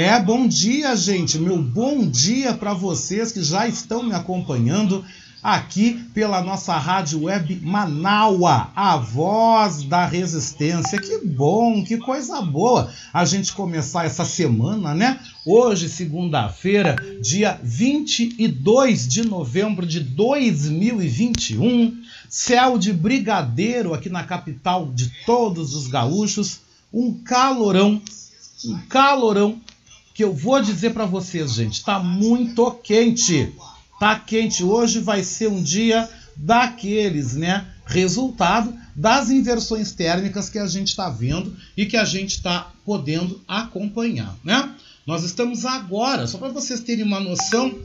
É, bom dia, gente. Meu bom dia para vocês que já estão me acompanhando aqui pela nossa rádio web Manaua, a voz da resistência. Que bom, que coisa boa a gente começar essa semana, né? Hoje, segunda-feira, dia 22 de novembro de 2021, céu de brigadeiro aqui na capital de todos os gaúchos, um calorão, um calorão que eu vou dizer para vocês, gente, tá muito quente. Tá quente hoje, vai ser um dia daqueles, né? Resultado das inversões térmicas que a gente está vendo e que a gente está podendo acompanhar, né? Nós estamos agora, só para vocês terem uma noção,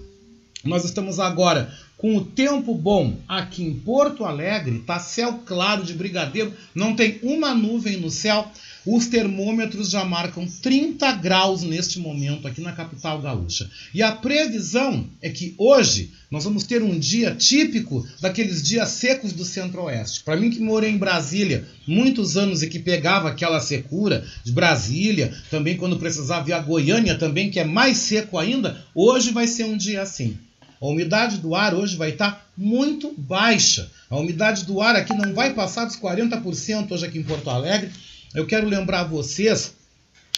nós estamos agora com o tempo bom aqui em Porto Alegre, tá céu claro de brigadeiro, não tem uma nuvem no céu. Os termômetros já marcam 30 graus neste momento aqui na capital gaúcha. E a previsão é que hoje nós vamos ter um dia típico daqueles dias secos do centro-oeste. Para mim que morei em Brasília muitos anos e que pegava aquela secura de Brasília, também quando precisava ir a Goiânia também, que é mais seco ainda, hoje vai ser um dia assim. A umidade do ar hoje vai estar muito baixa. A umidade do ar aqui não vai passar dos 40% hoje aqui em Porto Alegre eu quero lembrar vocês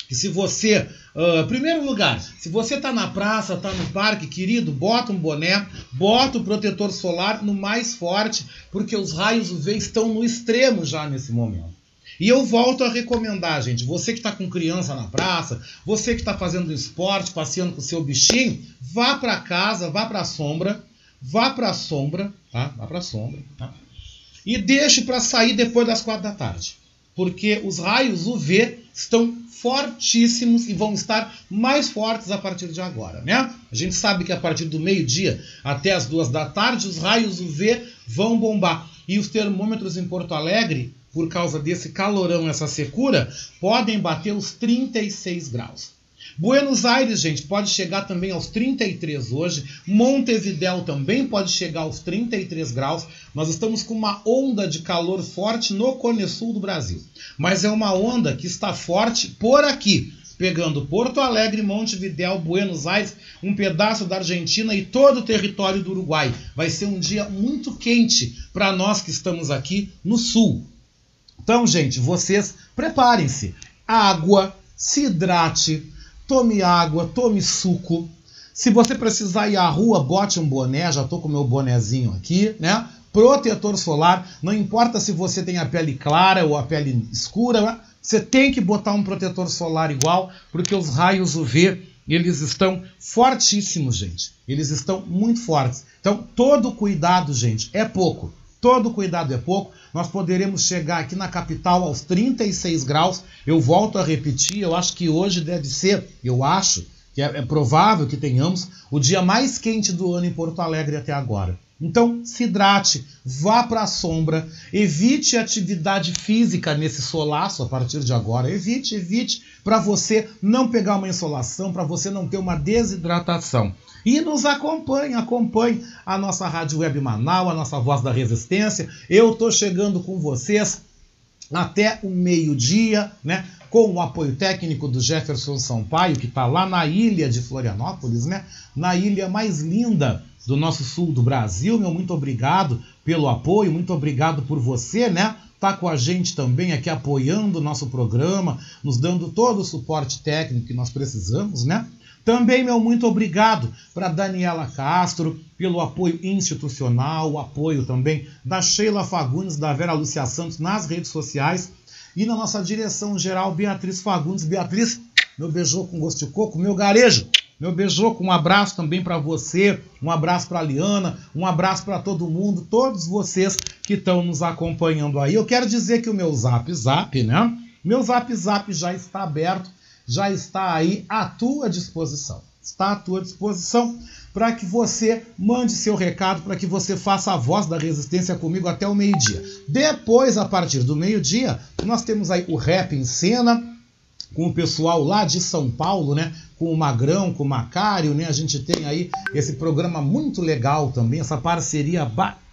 que se você, uh, primeiro lugar, se você está na praça, está no parque, querido, bota um boné, bota o protetor solar no mais forte, porque os raios UV estão no extremo já nesse momento. E eu volto a recomendar, gente, você que está com criança na praça, você que está fazendo esporte, passeando com seu bichinho, vá para casa, vá para a sombra, vá para a sombra, tá? Vá para a sombra, tá? E deixe para sair depois das quatro da tarde porque os raios UV estão fortíssimos e vão estar mais fortes a partir de agora, né? A gente sabe que a partir do meio-dia até as duas da tarde os raios UV vão bombar e os termômetros em Porto Alegre, por causa desse calorão, essa secura, podem bater os 36 graus. Buenos Aires, gente, pode chegar também aos 33 hoje. Montevidéu também pode chegar aos 33 graus. Nós estamos com uma onda de calor forte no Cone Sul do Brasil. Mas é uma onda que está forte por aqui, pegando Porto Alegre, Montevidéu, Buenos Aires, um pedaço da Argentina e todo o território do Uruguai. Vai ser um dia muito quente para nós que estamos aqui no sul. Então, gente, vocês preparem-se. Água, se hidrate, tome água, tome suco. Se você precisar ir à rua, bote um boné, já estou com o meu bonezinho aqui, né? Protetor solar, não importa se você tem a pele clara ou a pele escura, né? você tem que botar um protetor solar igual, porque os raios UV, eles estão fortíssimos, gente. Eles estão muito fortes. Então, todo cuidado, gente, é pouco. Todo cuidado é pouco. Nós poderemos chegar aqui na capital aos 36 graus. Eu volto a repetir, eu acho que hoje deve ser, eu acho que é, é provável que tenhamos o dia mais quente do ano em Porto Alegre até agora. Então, se hidrate, vá para a sombra, evite atividade física nesse solaço a partir de agora. Evite, evite, para você não pegar uma insolação, para você não ter uma desidratação. E nos acompanhe, acompanhe a nossa Rádio Web Manaus, a nossa Voz da Resistência. Eu estou chegando com vocês até o meio-dia, né? Com o apoio técnico do Jefferson Sampaio, que está lá na ilha de Florianópolis, né? Na ilha mais linda do nosso sul do Brasil. Meu muito obrigado pelo apoio, muito obrigado por você, né? Tá com a gente também aqui apoiando o nosso programa, nos dando todo o suporte técnico que nós precisamos, né? Também, meu muito obrigado para Daniela Castro pelo apoio institucional, o apoio também da Sheila Fagundes, da Vera Lúcia Santos nas redes sociais e na nossa direção geral, Beatriz Fagundes. Beatriz, meu beijou com gosto de coco, meu garejo. Meu beijoco, um abraço também para você, um abraço para Liana, um abraço para todo mundo, todos vocês que estão nos acompanhando aí. Eu quero dizer que o meu Zap Zap, né? Meu Zap Zap já está aberto já está aí à tua disposição. está à tua disposição para que você mande seu recado, para que você faça a voz da resistência comigo até o meio-dia. Depois, a partir do meio-dia, nós temos aí o Rap em Cena, com o pessoal lá de São Paulo, né? Com o Magrão, com o Macário, né? A gente tem aí esse programa muito legal também, essa parceria bacana,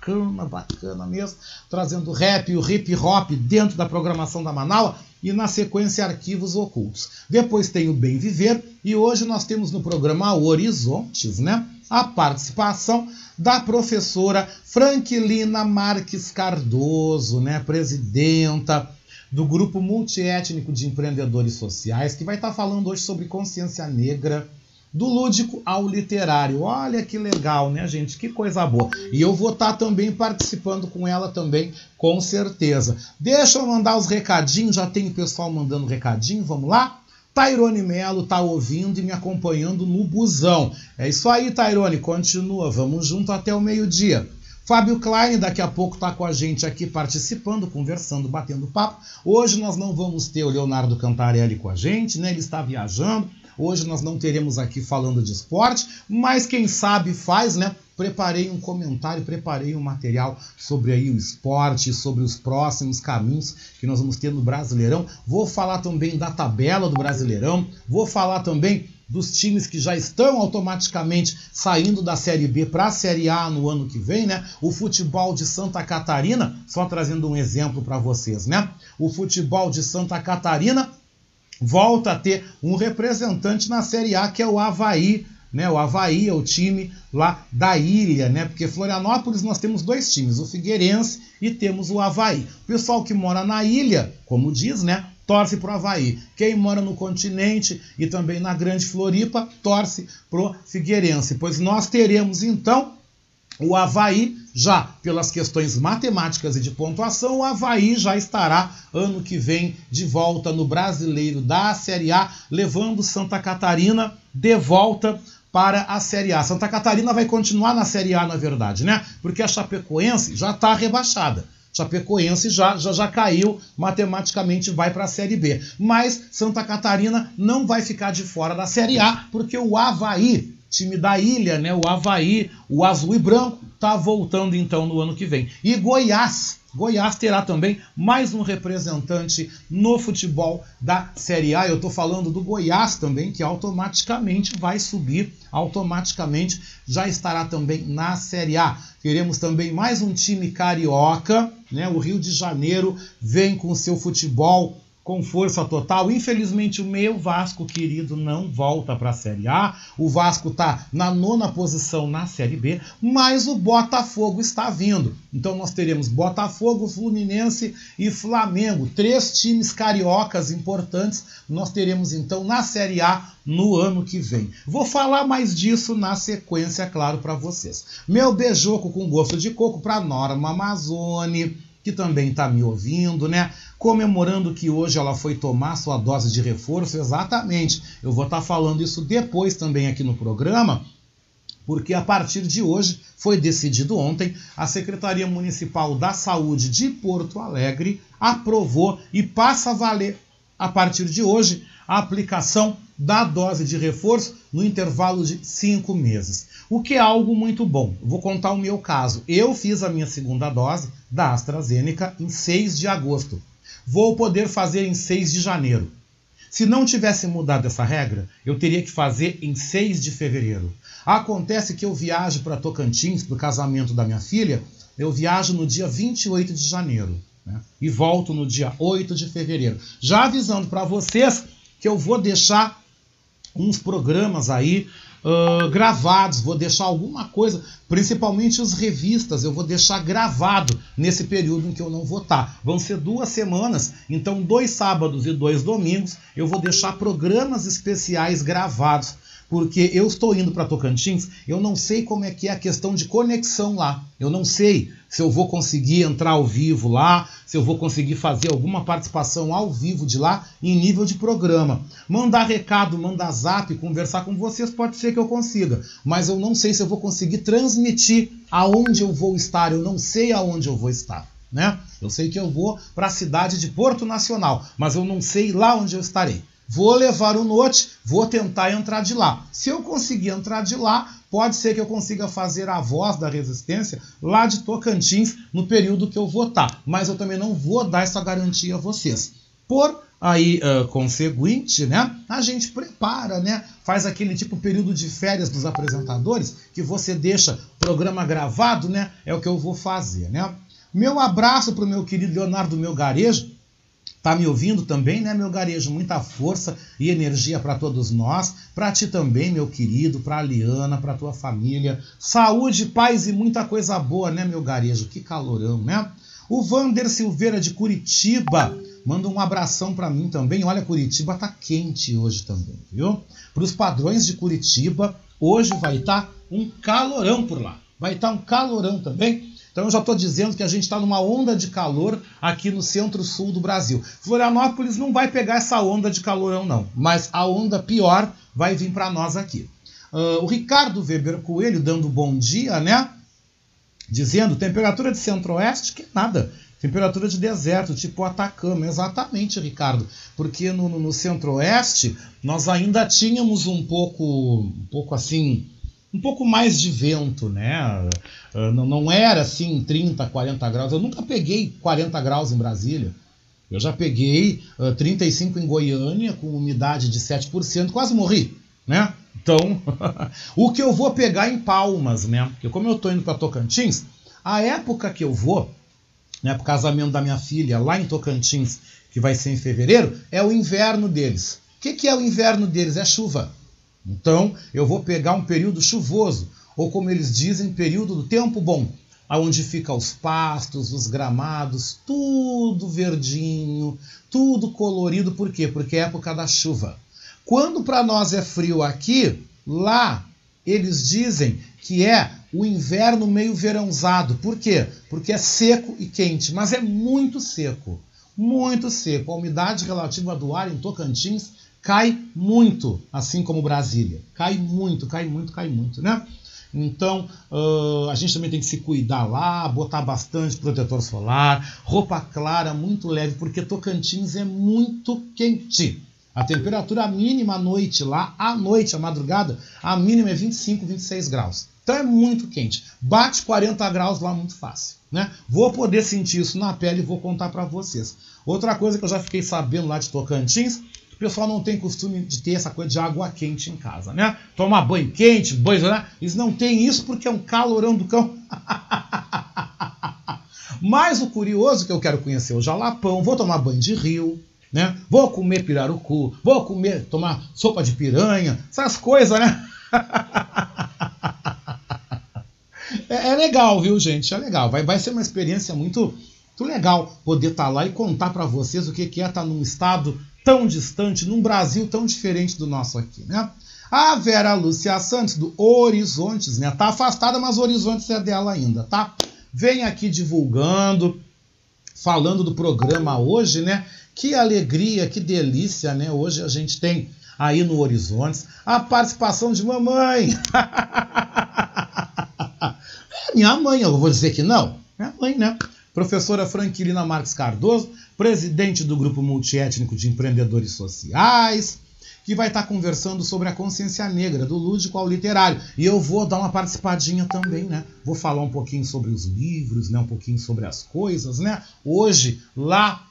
bacana mesmo, trazendo rap e o hip hop dentro da programação da Manaus e na sequência arquivos ocultos. Depois tem o Bem Viver e hoje nós temos no programa Horizontes, né? A participação da professora Franklina Marques Cardoso, né, presidenta do grupo multiétnico de empreendedores sociais, que vai estar falando hoje sobre consciência negra, do lúdico ao literário. Olha que legal, né, gente? Que coisa boa. E eu vou estar também participando com ela também, com certeza. Deixa eu mandar os recadinhos, já tem o pessoal mandando recadinho, vamos lá? Tairone Melo tá ouvindo e me acompanhando no busão. É isso aí, Tairone, continua, vamos junto até o meio-dia. Fábio Klein daqui a pouco está com a gente aqui participando, conversando, batendo papo. Hoje nós não vamos ter o Leonardo Cantarelli com a gente, né? Ele está viajando. Hoje nós não teremos aqui falando de esporte, mas quem sabe faz, né? Preparei um comentário, preparei um material sobre aí o esporte, sobre os próximos caminhos que nós vamos ter no Brasileirão. Vou falar também da tabela do Brasileirão, vou falar também dos times que já estão automaticamente saindo da Série B para a Série A no ano que vem, né? O futebol de Santa Catarina, só trazendo um exemplo para vocês, né? O futebol de Santa Catarina volta a ter um representante na Série A, que é o Havaí. Né, o Havaí é o time lá da ilha, né? Porque Florianópolis nós temos dois times, o Figueirense e temos o Havaí. O pessoal que mora na ilha, como diz, né? Torce para o Havaí. Quem mora no continente e também na Grande Floripa, torce para o Figueirense. Pois nós teremos então o Havaí, já pelas questões matemáticas e de pontuação, o Havaí já estará ano que vem de volta no brasileiro da Série A, levando Santa Catarina de volta para a Série A. Santa Catarina vai continuar na Série A, na verdade, né? Porque a Chapecoense já está rebaixada. Chapecoense já, já, já caiu, matematicamente vai para a Série B. Mas Santa Catarina não vai ficar de fora da Série A, porque o Havaí time da ilha, né? O Havaí, o azul e branco, tá voltando então no ano que vem. E Goiás, Goiás terá também mais um representante no futebol da Série A. Eu estou falando do Goiás também, que automaticamente vai subir, automaticamente já estará também na Série A. Teremos também mais um time carioca, né? O Rio de Janeiro vem com seu futebol com força total. Infelizmente, o meu Vasco querido não volta para a Série A. O Vasco está na nona posição na Série B, mas o Botafogo está vindo. Então, nós teremos Botafogo, Fluminense e Flamengo, três times cariocas importantes. Nós teremos então na Série A no ano que vem. Vou falar mais disso na sequência, claro, para vocês. Meu beijoco com gosto de coco para Norma Amazone que também está me ouvindo, né? Comemorando que hoje ela foi tomar sua dose de reforço, exatamente. Eu vou estar tá falando isso depois também aqui no programa, porque a partir de hoje foi decidido ontem, a Secretaria Municipal da Saúde de Porto Alegre aprovou e passa a valer a partir de hoje a aplicação da dose de reforço no intervalo de cinco meses, o que é algo muito bom. Vou contar o meu caso. Eu fiz a minha segunda dose da AstraZeneca em 6 de agosto. Vou poder fazer em 6 de janeiro. Se não tivesse mudado essa regra, eu teria que fazer em 6 de fevereiro. Acontece que eu viajo para Tocantins para o casamento da minha filha, eu viajo no dia 28 de janeiro né? e volto no dia 8 de fevereiro. Já avisando para vocês que eu vou deixar uns programas aí uh, gravados, vou deixar alguma coisa, principalmente as revistas, eu vou deixar gravado nesse período em que eu não vou estar. Vão ser duas semanas, então dois sábados e dois domingos eu vou deixar programas especiais gravados porque eu estou indo para Tocantins, eu não sei como é que é a questão de conexão lá. Eu não sei se eu vou conseguir entrar ao vivo lá, se eu vou conseguir fazer alguma participação ao vivo de lá em nível de programa. Mandar recado, mandar zap, conversar com vocês, pode ser que eu consiga, mas eu não sei se eu vou conseguir transmitir aonde eu vou estar, eu não sei aonde eu vou estar. Né? Eu sei que eu vou para a cidade de Porto Nacional, mas eu não sei lá onde eu estarei. Vou levar o note, vou tentar entrar de lá. Se eu conseguir entrar de lá, pode ser que eu consiga fazer a voz da resistência lá de Tocantins no período que eu votar. Mas eu também não vou dar essa garantia a vocês. Por aí, uh, conseguinte, né, a gente prepara, né, faz aquele tipo período de férias dos apresentadores, que você deixa programa gravado, né, é o que eu vou fazer, né. Meu abraço para o meu querido Leonardo Meu Garejo, Tá me ouvindo também, né, meu garejo? Muita força e energia para todos nós, para ti também, meu querido, para a Liana, para tua família. Saúde, paz e muita coisa boa, né, meu garejo? Que calorão, né? O Vander Silveira de Curitiba manda um abração para mim também. Olha, Curitiba tá quente hoje também, viu? Para os padrões de Curitiba, hoje vai estar tá um calorão por lá. Vai estar tá um calorão também. Então eu já estou dizendo que a gente está numa onda de calor aqui no centro-sul do Brasil. Florianópolis não vai pegar essa onda de calorão, não, mas a onda pior vai vir para nós aqui. Uh, o Ricardo Weber Coelho dando bom dia, né? Dizendo temperatura de centro-oeste, que nada. Temperatura de deserto, tipo Atacama. Exatamente, Ricardo. Porque no, no, centro-oeste nós ainda tínhamos um pouco, um pouco assim, um pouco mais de vento, né? Ah, não, era assim 30, 40 graus. Eu nunca peguei 40 graus em Brasília. Eu já peguei uh, 35 em Goiânia, com umidade de 7%, quase morri, né? Então, o que eu vou pegar em Palmas, né? Porque como eu estou indo para Tocantins, a época que eu vou, né, para o casamento da minha filha lá em Tocantins, que vai ser em fevereiro, é o inverno deles. O que, que é o inverno deles? É chuva. Então, eu vou pegar um período chuvoso, ou como eles dizem, período do tempo bom, aonde ficam os pastos, os gramados, tudo verdinho, tudo colorido, por quê? Porque é época da chuva. Quando para nós é frio aqui, lá eles dizem que é o inverno meio verãozado. Por quê? Porque é seco e quente, mas é muito seco. Muito seco. A umidade relativa do ar em Tocantins cai muito, assim como Brasília. Cai muito, cai muito, cai muito, né? Então, uh, a gente também tem que se cuidar lá, botar bastante protetor solar, roupa clara, muito leve, porque Tocantins é muito quente. A temperatura mínima à noite lá, à noite, à madrugada, a mínima é 25, 26 graus. Então é muito quente. Bate 40 graus lá muito fácil. Né? Vou poder sentir isso na pele e vou contar para vocês. Outra coisa que eu já fiquei sabendo lá de Tocantins pessoal não tem costume de ter essa coisa de água quente em casa, né? Tomar banho quente, banho, né? Eles não têm isso porque é um calorão do cão. Mas o curioso que eu quero conhecer é o jalapão, vou tomar banho de rio, né? Vou comer pirarucu, vou comer, tomar sopa de piranha, essas coisas, né? é, é, legal, viu, gente? É legal. Vai, vai ser uma experiência muito, muito legal poder estar tá lá e contar para vocês o que é estar tá num estado tão distante, num Brasil tão diferente do nosso aqui, né? A Vera Lúcia Santos, do Horizontes, né? Tá afastada, mas Horizontes é dela ainda, tá? Vem aqui divulgando, falando do programa hoje, né? Que alegria, que delícia, né? Hoje a gente tem aí no Horizontes a participação de mamãe. é minha mãe, eu vou dizer que não. Minha mãe, né? Professora Franquilina Marques Cardoso, presidente do Grupo Multiétnico de Empreendedores Sociais, que vai estar conversando sobre a consciência negra, do lúdico ao literário. E eu vou dar uma participadinha também, né? Vou falar um pouquinho sobre os livros, né? um pouquinho sobre as coisas, né? Hoje, lá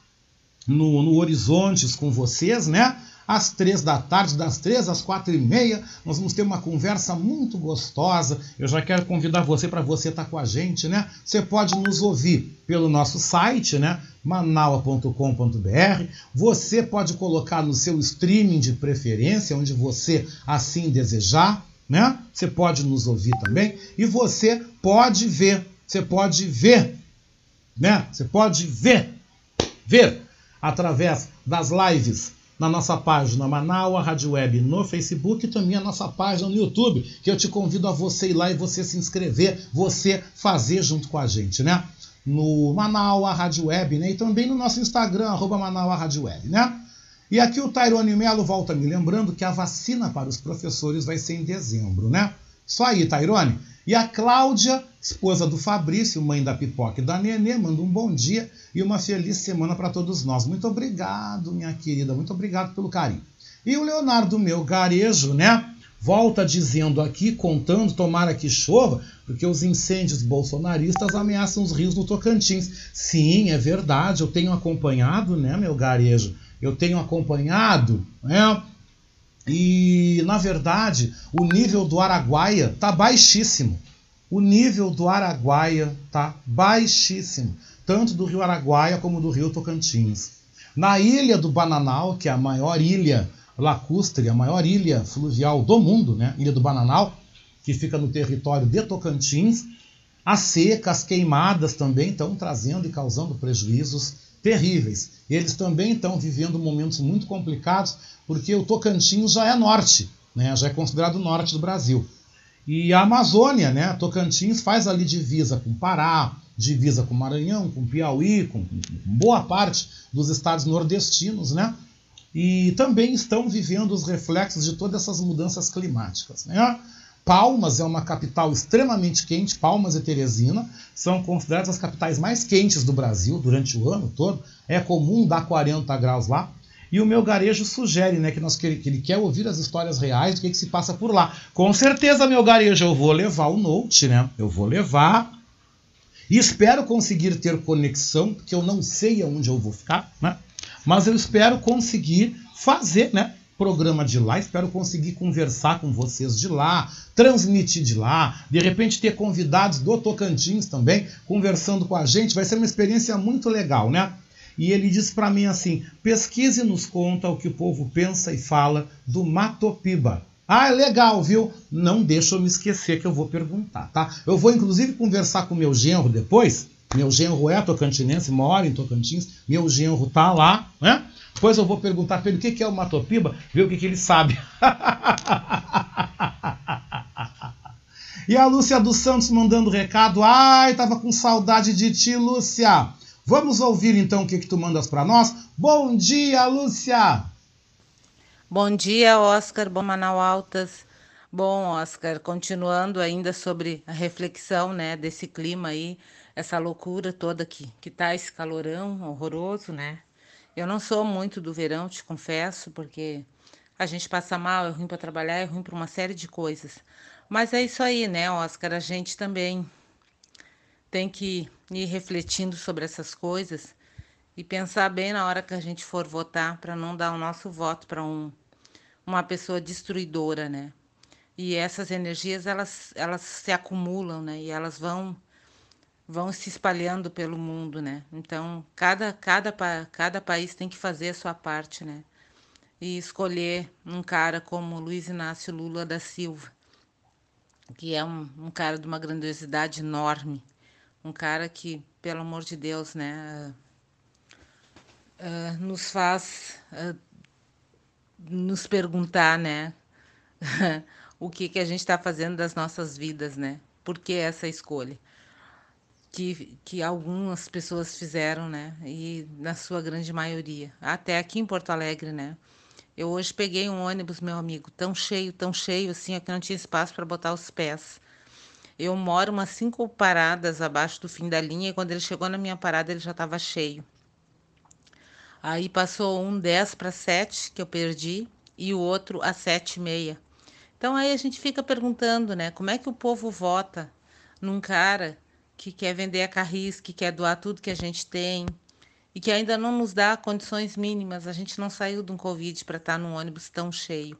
no, no Horizontes com vocês, né? Às três da tarde, das três às quatro e meia. Nós vamos ter uma conversa muito gostosa. Eu já quero convidar você para você estar tá com a gente, né? Você pode nos ouvir pelo nosso site, né? manaua.com.br. Você pode colocar no seu streaming de preferência, onde você assim desejar, né? Você pode nos ouvir também e você pode ver, você pode ver, né? Você pode ver, ver através das lives na nossa página Manaua Rádio Web no Facebook e também a nossa página no YouTube, que eu te convido a você ir lá e você se inscrever, você fazer junto com a gente, né? No Manaua Rádio Web, né? E também no nosso Instagram, arroba Manaua Rádio Web, né? E aqui o Tairone Melo volta me lembrando que a vacina para os professores vai ser em dezembro, né? Só aí, Tairone. E a Cláudia, esposa do Fabrício, mãe da Pipoca e da Nenê, manda um bom dia e uma feliz semana para todos nós. Muito obrigado, minha querida, muito obrigado pelo carinho. E o Leonardo Meu Garejo, né? Volta dizendo aqui, contando, tomara que chova, porque os incêndios bolsonaristas ameaçam os rios no Tocantins. Sim, é verdade, eu tenho acompanhado, né, meu garejo? Eu tenho acompanhado, né? E, na verdade, o nível do Araguaia tá baixíssimo. O nível do Araguaia tá baixíssimo, tanto do rio Araguaia como do rio Tocantins. Na ilha do Bananal, que é a maior ilha lacustre, a maior ilha fluvial do mundo, né? Ilha do Bananal, que fica no território de Tocantins. As secas, as queimadas também estão trazendo e causando prejuízos terríveis. Eles também estão vivendo momentos muito complicados, porque o Tocantins já é norte, né? já é considerado norte do Brasil. E a Amazônia, né? Tocantins faz ali divisa com Pará, divisa com Maranhão, com Piauí, com, com boa parte dos estados nordestinos, né? e também estão vivendo os reflexos de todas essas mudanças climáticas. Né? Palmas é uma capital extremamente quente, Palmas e Teresina são consideradas as capitais mais quentes do Brasil durante o ano todo. É comum dar 40 graus lá. E o meu garejo sugere né, que, nós, que, ele quer ouvir as histórias reais do que, que se passa por lá. Com certeza, meu garejo, eu vou levar o Note, né? Eu vou levar. E espero conseguir ter conexão, porque eu não sei aonde eu vou ficar, né? Mas eu espero conseguir fazer, né? Programa de lá, espero conseguir conversar com vocês de lá, transmitir de lá, de repente ter convidados do Tocantins também conversando com a gente, vai ser uma experiência muito legal, né? E ele diz para mim assim: pesquise e nos conta o que o povo pensa e fala do Matopiba. Ah, é legal, viu? Não deixa eu me esquecer que eu vou perguntar, tá? Eu vou inclusive conversar com meu genro depois, meu genro é tocantinense, mora em Tocantins. Meu genro tá lá, né? Depois eu vou perguntar para ele o que é o Matopiba, ver o que, que ele sabe. e a Lúcia dos Santos mandando recado. Ai, tava com saudade de ti, Lúcia. Vamos ouvir então o que, que tu mandas para nós. Bom dia, Lúcia! Bom dia, Oscar. Bom Manaus Altas. Bom, Oscar, continuando ainda sobre a reflexão né, desse clima aí essa loucura toda aqui, que tá esse calorão horroroso, né? Eu não sou muito do verão, te confesso, porque a gente passa mal, é ruim para trabalhar, é ruim para uma série de coisas. Mas é isso aí, né, Oscar? A gente também tem que ir refletindo sobre essas coisas e pensar bem na hora que a gente for votar para não dar o nosso voto para um, uma pessoa destruidora, né? E essas energias elas elas se acumulam, né? E elas vão vão se espalhando pelo mundo, né? Então, cada, cada, cada país tem que fazer a sua parte, né? E escolher um cara como Luiz Inácio Lula da Silva, que é um, um cara de uma grandiosidade enorme, um cara que, pelo amor de Deus, né, uh, uh, nos faz uh, nos perguntar, né, o que, que a gente está fazendo das nossas vidas, né? Por que essa escolha? Que, que algumas pessoas fizeram, né? E na sua grande maioria. Até aqui em Porto Alegre, né? Eu hoje peguei um ônibus, meu amigo, tão cheio, tão cheio assim, que não tinha espaço para botar os pés. Eu moro umas cinco paradas abaixo do fim da linha e quando ele chegou na minha parada ele já estava cheio. Aí passou um 10 para 7 que eu perdi e o outro a 7 e meia. Então aí a gente fica perguntando, né? Como é que o povo vota num cara que quer vender a carris, que quer doar tudo que a gente tem e que ainda não nos dá condições mínimas. A gente não saiu de um Covid para estar num ônibus tão cheio.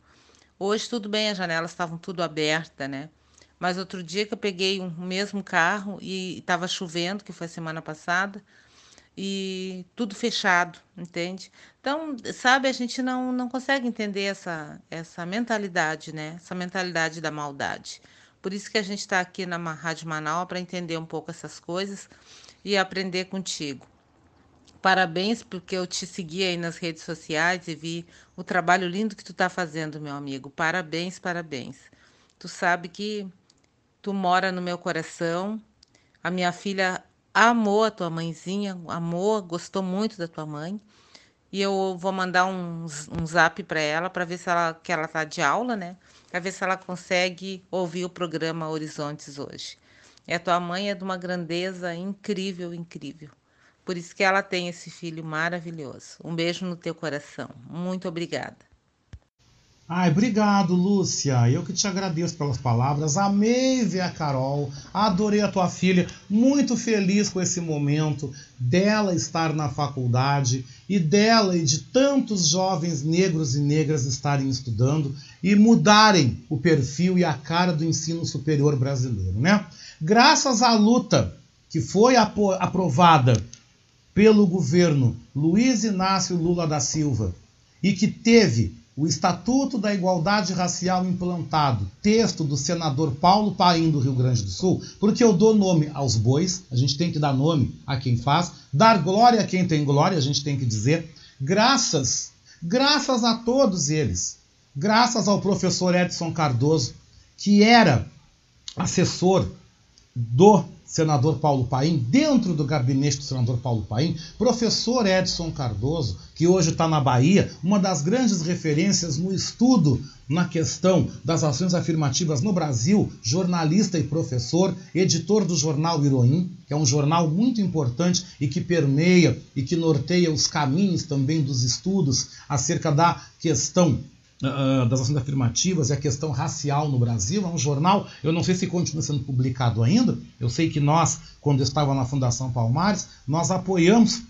Hoje tudo bem, as janelas estavam tudo abertas, né? Mas outro dia que eu peguei o um mesmo carro e estava chovendo, que foi semana passada, e tudo fechado, entende? Então, sabe, a gente não, não consegue entender essa, essa mentalidade, né? Essa mentalidade da maldade. Por isso que a gente está aqui na Rádio Manaus para entender um pouco essas coisas e aprender contigo. Parabéns porque eu te segui aí nas redes sociais e vi o trabalho lindo que tu está fazendo, meu amigo. Parabéns, parabéns. Tu sabe que tu mora no meu coração. A minha filha amou a tua mãezinha, amou, gostou muito da tua mãe. E eu vou mandar um, um zap para ela para ver se ela que ela tá de aula, né? Para ver se ela consegue ouvir o programa Horizontes hoje. A tua mãe é de uma grandeza incrível, incrível. Por isso que ela tem esse filho maravilhoso. Um beijo no teu coração. Muito obrigada. Ai, obrigado, Lúcia. Eu que te agradeço pelas palavras. Amei ver a Carol. Adorei a tua filha. Muito feliz com esse momento dela estar na faculdade e dela e de tantos jovens negros e negras estarem estudando e mudarem o perfil e a cara do ensino superior brasileiro, né? Graças à luta que foi aprovada pelo governo Luiz Inácio Lula da Silva e que teve o Estatuto da Igualdade Racial implantado, texto do senador Paulo Paim do Rio Grande do Sul, porque eu dou nome aos bois, a gente tem que dar nome a quem faz, dar glória a quem tem glória, a gente tem que dizer, graças, graças a todos eles, graças ao professor Edson Cardoso, que era assessor do senador Paulo Paim, dentro do gabinete do senador Paulo Paim, professor Edson Cardoso, que hoje está na Bahia, uma das grandes referências no estudo na questão das ações afirmativas no Brasil, jornalista e professor, editor do jornal Iroim, que é um jornal muito importante e que permeia e que norteia os caminhos também dos estudos acerca da questão uh, das ações afirmativas e a questão racial no Brasil. É um jornal, eu não sei se continua sendo publicado ainda. Eu sei que nós, quando estava na Fundação Palmares, nós apoiamos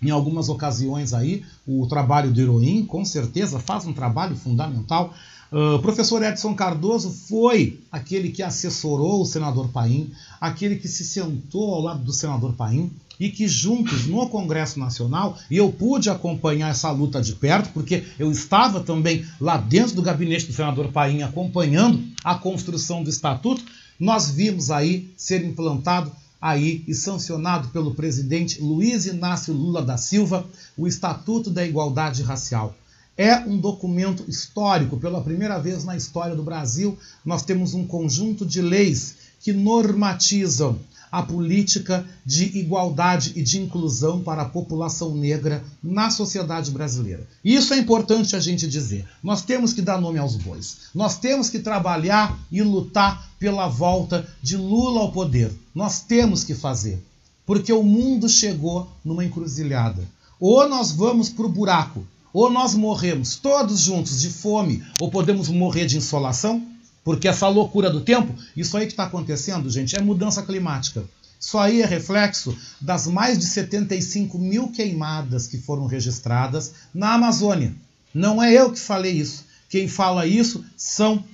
em algumas ocasiões aí o trabalho do Heroim, com certeza faz um trabalho fundamental. Uh, o professor Edson Cardoso foi aquele que assessorou o senador Paim, aquele que se sentou ao lado do senador Paim, e que juntos no Congresso Nacional, e eu pude acompanhar essa luta de perto, porque eu estava também lá dentro do gabinete do senador Paim acompanhando a construção do estatuto, nós vimos aí ser implantado aí e sancionado pelo presidente Luiz Inácio Lula da Silva o Estatuto da Igualdade Racial. É um documento histórico, pela primeira vez na história do Brasil, nós temos um conjunto de leis que normatizam a política de igualdade e de inclusão para a população negra na sociedade brasileira. Isso é importante a gente dizer. Nós temos que dar nome aos bois. Nós temos que trabalhar e lutar pela volta de Lula ao poder. Nós temos que fazer. Porque o mundo chegou numa encruzilhada. Ou nós vamos para o buraco, ou nós morremos todos juntos de fome, ou podemos morrer de insolação porque essa loucura do tempo, isso aí que está acontecendo, gente, é mudança climática. Isso aí é reflexo das mais de 75 mil queimadas que foram registradas na Amazônia. Não é eu que falei isso. Quem fala isso são,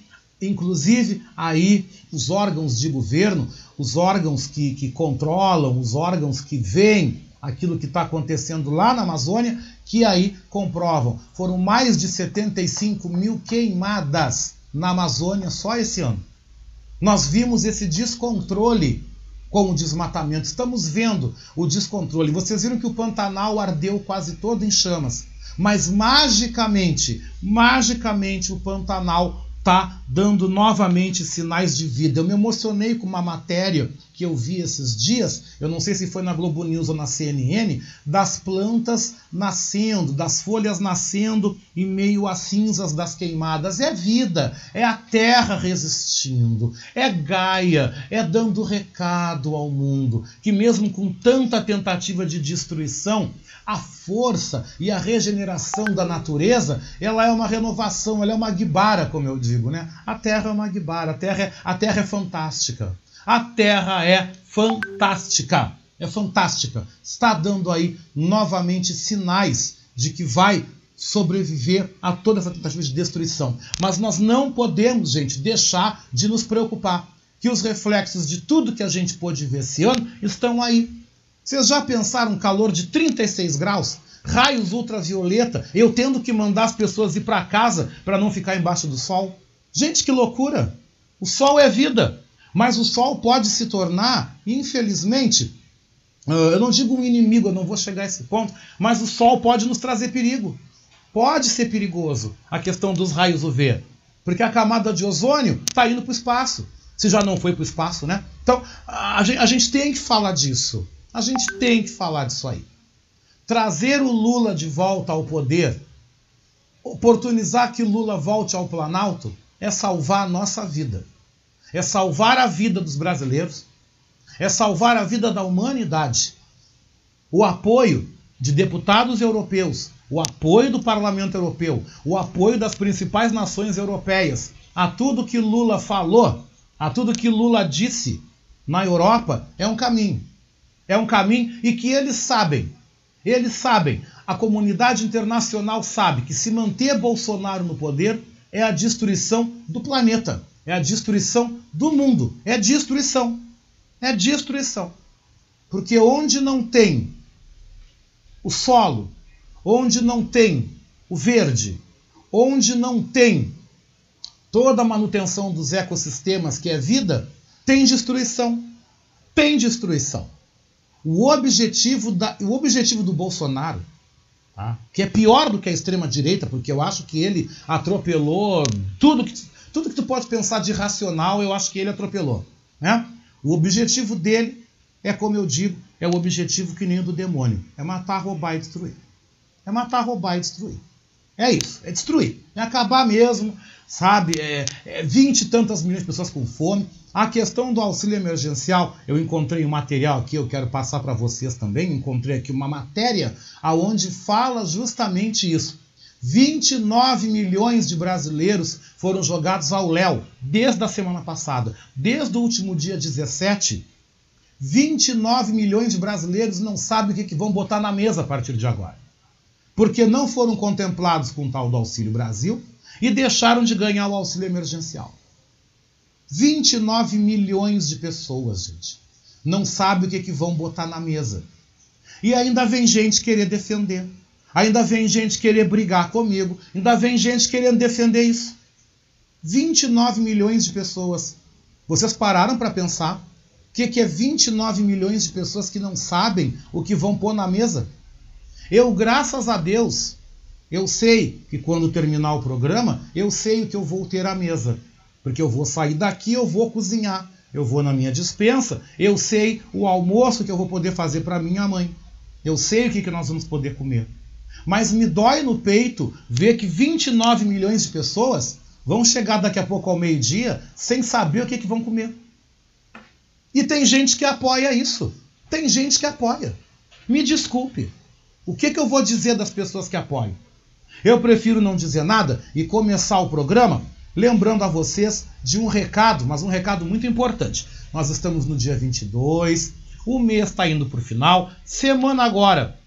inclusive, aí os órgãos de governo, os órgãos que, que controlam, os órgãos que veem aquilo que está acontecendo lá na Amazônia, que aí comprovam. Foram mais de 75 mil queimadas na Amazônia só esse ano. Nós vimos esse descontrole com o desmatamento. Estamos vendo o descontrole. Vocês viram que o Pantanal ardeu quase todo em chamas. Mas magicamente, magicamente o Pantanal está dando novamente sinais de vida. Eu me emocionei com uma matéria que eu vi esses dias, eu não sei se foi na Globo News ou na CNN, das plantas nascendo, das folhas nascendo em meio às cinzas das queimadas. É vida, é a terra resistindo, é Gaia, é dando recado ao mundo, que mesmo com tanta tentativa de destruição, a força e a regeneração da natureza, ela é uma renovação, ela é uma guibara, como eu digo, né? A terra é uma guibara, a terra é, a terra é fantástica. A Terra é fantástica. É fantástica. Está dando aí novamente sinais de que vai sobreviver a toda essa tentativa de destruição. Mas nós não podemos, gente, deixar de nos preocupar que os reflexos de tudo que a gente pôde ver esse ano estão aí. Vocês já pensaram calor de 36 graus? Raios ultravioleta, eu tendo que mandar as pessoas ir para casa para não ficar embaixo do sol? Gente, que loucura! O sol é vida. Mas o sol pode se tornar, infelizmente, eu não digo um inimigo, eu não vou chegar a esse ponto, mas o sol pode nos trazer perigo. Pode ser perigoso a questão dos raios UV, porque a camada de ozônio está indo para o espaço. Se já não foi para o espaço, né? Então, a gente, a gente tem que falar disso. A gente tem que falar disso aí. Trazer o Lula de volta ao poder, oportunizar que Lula volte ao Planalto, é salvar a nossa vida é salvar a vida dos brasileiros, é salvar a vida da humanidade. O apoio de deputados europeus, o apoio do Parlamento Europeu, o apoio das principais nações europeias a tudo que Lula falou, a tudo que Lula disse na Europa, é um caminho. É um caminho e que eles sabem. Eles sabem, a comunidade internacional sabe que se manter Bolsonaro no poder é a destruição do planeta, é a destruição do mundo, é destruição. É destruição. Porque onde não tem o solo, onde não tem o verde, onde não tem toda a manutenção dos ecossistemas que é vida, tem destruição. Tem destruição. O objetivo, da, o objetivo do Bolsonaro, tá? que é pior do que a extrema-direita, porque eu acho que ele atropelou tudo que, tudo que tu pode pensar de racional, eu acho que ele atropelou. Né? O objetivo dele é, como eu digo, é o objetivo que nem o do demônio: é matar, roubar e destruir. É matar, roubar e destruir. É isso, é destruir, é acabar mesmo, sabe? É, é 20 e tantas milhões de pessoas com fome. A questão do auxílio emergencial, eu encontrei um material aqui, eu quero passar para vocês também. Encontrei aqui uma matéria aonde fala justamente isso. 29 milhões de brasileiros foram jogados ao léu desde a semana passada. Desde o último dia 17, 29 milhões de brasileiros não sabem o que, vão botar na mesa a partir de agora. Porque não foram contemplados com o tal do Auxílio Brasil e deixaram de ganhar o auxílio emergencial. 29 milhões de pessoas, gente, não sabem o que, que vão botar na mesa. E ainda vem gente querer defender. Ainda vem gente querer brigar comigo, ainda vem gente querendo defender isso. 29 milhões de pessoas. Vocês pararam para pensar o que, que é 29 milhões de pessoas que não sabem o que vão pôr na mesa? Eu, graças a Deus, eu sei que quando terminar o programa, eu sei o que eu vou ter à mesa. Porque eu vou sair daqui, eu vou cozinhar. Eu vou na minha dispensa, eu sei o almoço que eu vou poder fazer para minha mãe. Eu sei o que, que nós vamos poder comer. Mas me dói no peito ver que 29 milhões de pessoas vão chegar daqui a pouco ao meio-dia sem saber o que, que vão comer. E tem gente que apoia isso. Tem gente que apoia. Me desculpe. O que, que eu vou dizer das pessoas que apoiam? Eu prefiro não dizer nada e começar o programa lembrando a vocês de um recado, mas um recado muito importante. Nós estamos no dia 22, o mês está indo para o final, semana agora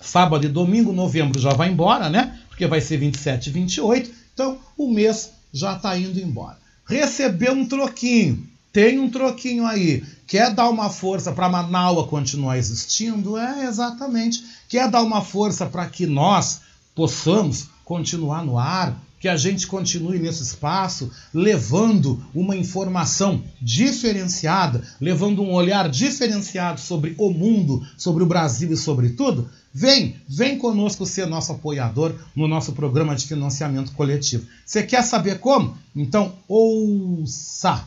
Sábado e domingo, novembro já vai embora, né? Porque vai ser 27 e 28. Então, o mês já está indo embora. Recebeu um troquinho. Tem um troquinho aí. Quer dar uma força para Manaus continuar existindo? É, exatamente. Quer dar uma força para que nós possamos continuar no ar, que a gente continue nesse espaço levando uma informação diferenciada, levando um olhar diferenciado sobre o mundo, sobre o Brasil e sobre tudo, vem, vem conosco ser nosso apoiador no nosso programa de financiamento coletivo. Você quer saber como? Então ouça!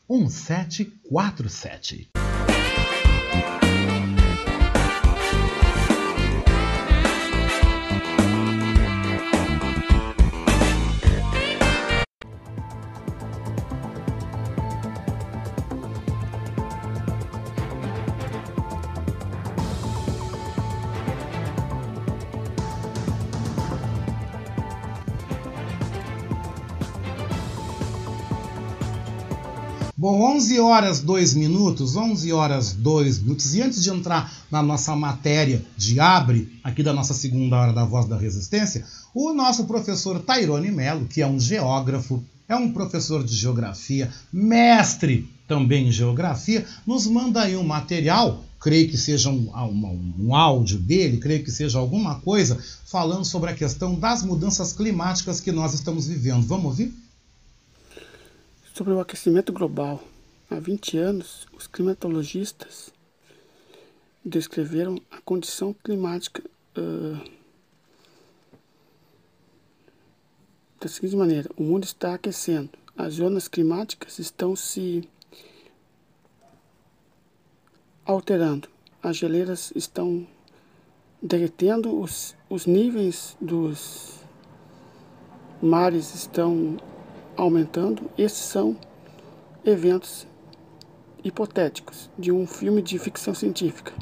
1747. 11 horas 2 minutos, 11 horas 2 minutos. E antes de entrar na nossa matéria de abre, aqui da nossa segunda hora da Voz da Resistência, o nosso professor Tairone Melo, que é um geógrafo, é um professor de geografia, mestre também em geografia, nos manda aí um material, creio que seja um, um, um áudio dele, creio que seja alguma coisa, falando sobre a questão das mudanças climáticas que nós estamos vivendo. Vamos ouvir? Sobre o aquecimento global, há 20 anos, os climatologistas descreveram a condição climática uh, da seguinte maneira: o mundo está aquecendo, as zonas climáticas estão se alterando, as geleiras estão derretendo, os, os níveis dos mares estão aumentando. Esses são eventos hipotéticos de um filme de ficção científica.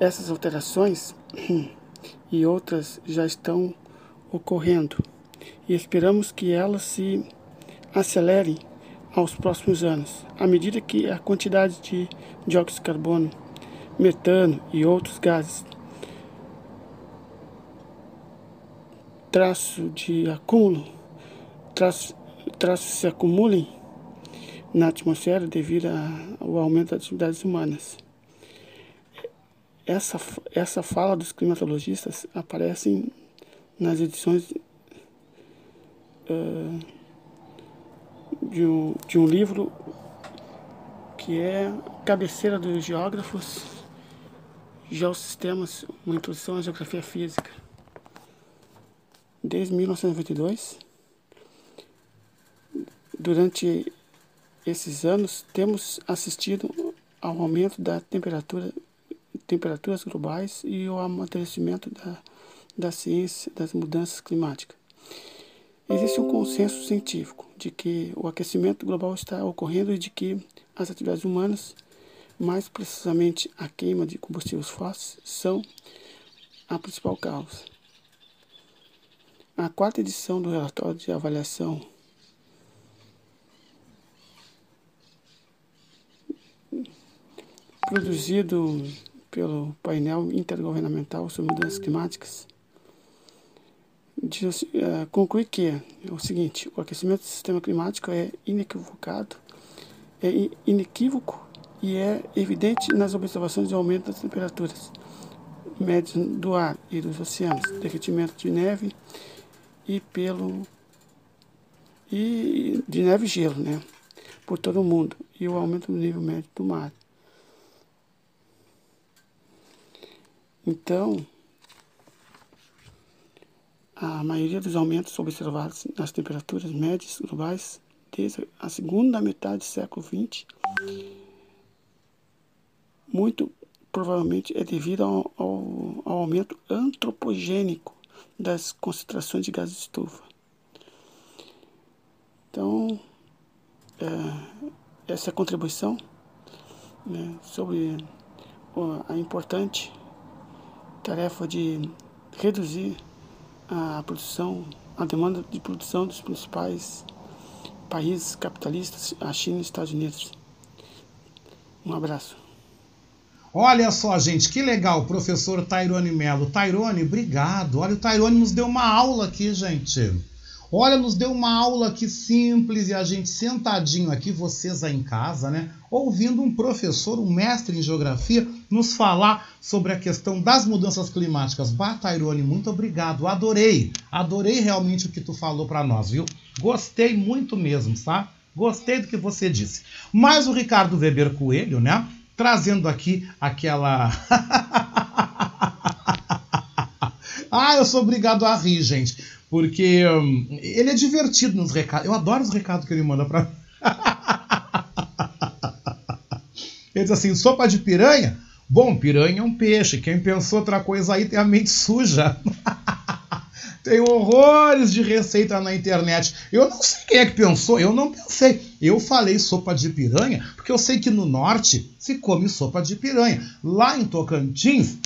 Essas alterações e outras já estão ocorrendo e esperamos que elas se acelerem aos próximos anos, à medida que a quantidade de dióxido de carbono, metano e outros gases traço de acúmulo traço traços se acumulem na atmosfera devido ao aumento das atividades humanas. Essa, essa fala dos climatologistas aparece nas edições uh, de, um, de um livro que é cabeceira dos geógrafos, Geossistemas, uma introdução à geografia física. Desde 1992, Durante esses anos, temos assistido ao aumento da temperatura, temperaturas globais e ao amadurecimento da, da ciência das mudanças climáticas. Existe um consenso científico de que o aquecimento global está ocorrendo e de que as atividades humanas, mais precisamente a queima de combustíveis fósseis, são a principal causa. A quarta edição do relatório de avaliação produzido pelo painel intergovernamental sobre mudanças climáticas, diz, uh, conclui que é o seguinte: o aquecimento do sistema climático é inequivocado, é inequívoco e é evidente nas observações de aumento das temperaturas médias do ar e dos oceanos, derretimento de neve e pelo e de neve e gelo, né, por todo o mundo e o aumento do nível médio do mar. Então, a maioria dos aumentos observados nas temperaturas médias globais desde a segunda metade do século XX muito provavelmente é devido ao, ao, ao aumento antropogênico das concentrações de gases de estufa. Então, é, essa é a contribuição né, sobre a importante tarefa de reduzir a produção, a demanda de produção dos principais países capitalistas, a China e os Estados Unidos. Um abraço. Olha só, gente, que legal, professor Tairone Melo. Tairone, obrigado. Olha, o Tairone nos deu uma aula aqui, gente. Olha, nos deu uma aula aqui simples e a gente sentadinho aqui, vocês aí em casa, né? Ouvindo um professor, um mestre em geografia, nos falar sobre a questão das mudanças climáticas. Batairone, muito obrigado. Adorei. Adorei realmente o que tu falou para nós, viu? Gostei muito mesmo, tá? Gostei do que você disse. Mas o Ricardo Weber Coelho, né? Trazendo aqui aquela. ah, eu sou obrigado a rir, gente porque um, ele é divertido nos recados. Eu adoro os recados que ele manda pra ele diz assim: sopa de piranha? Bom, piranha é um peixe. Quem pensou outra coisa aí tem a mente suja. tem horrores de receita na internet. Eu não sei quem é que pensou, eu não pensei. Eu falei sopa de piranha porque eu sei que no norte se come sopa de piranha. Lá em Tocantins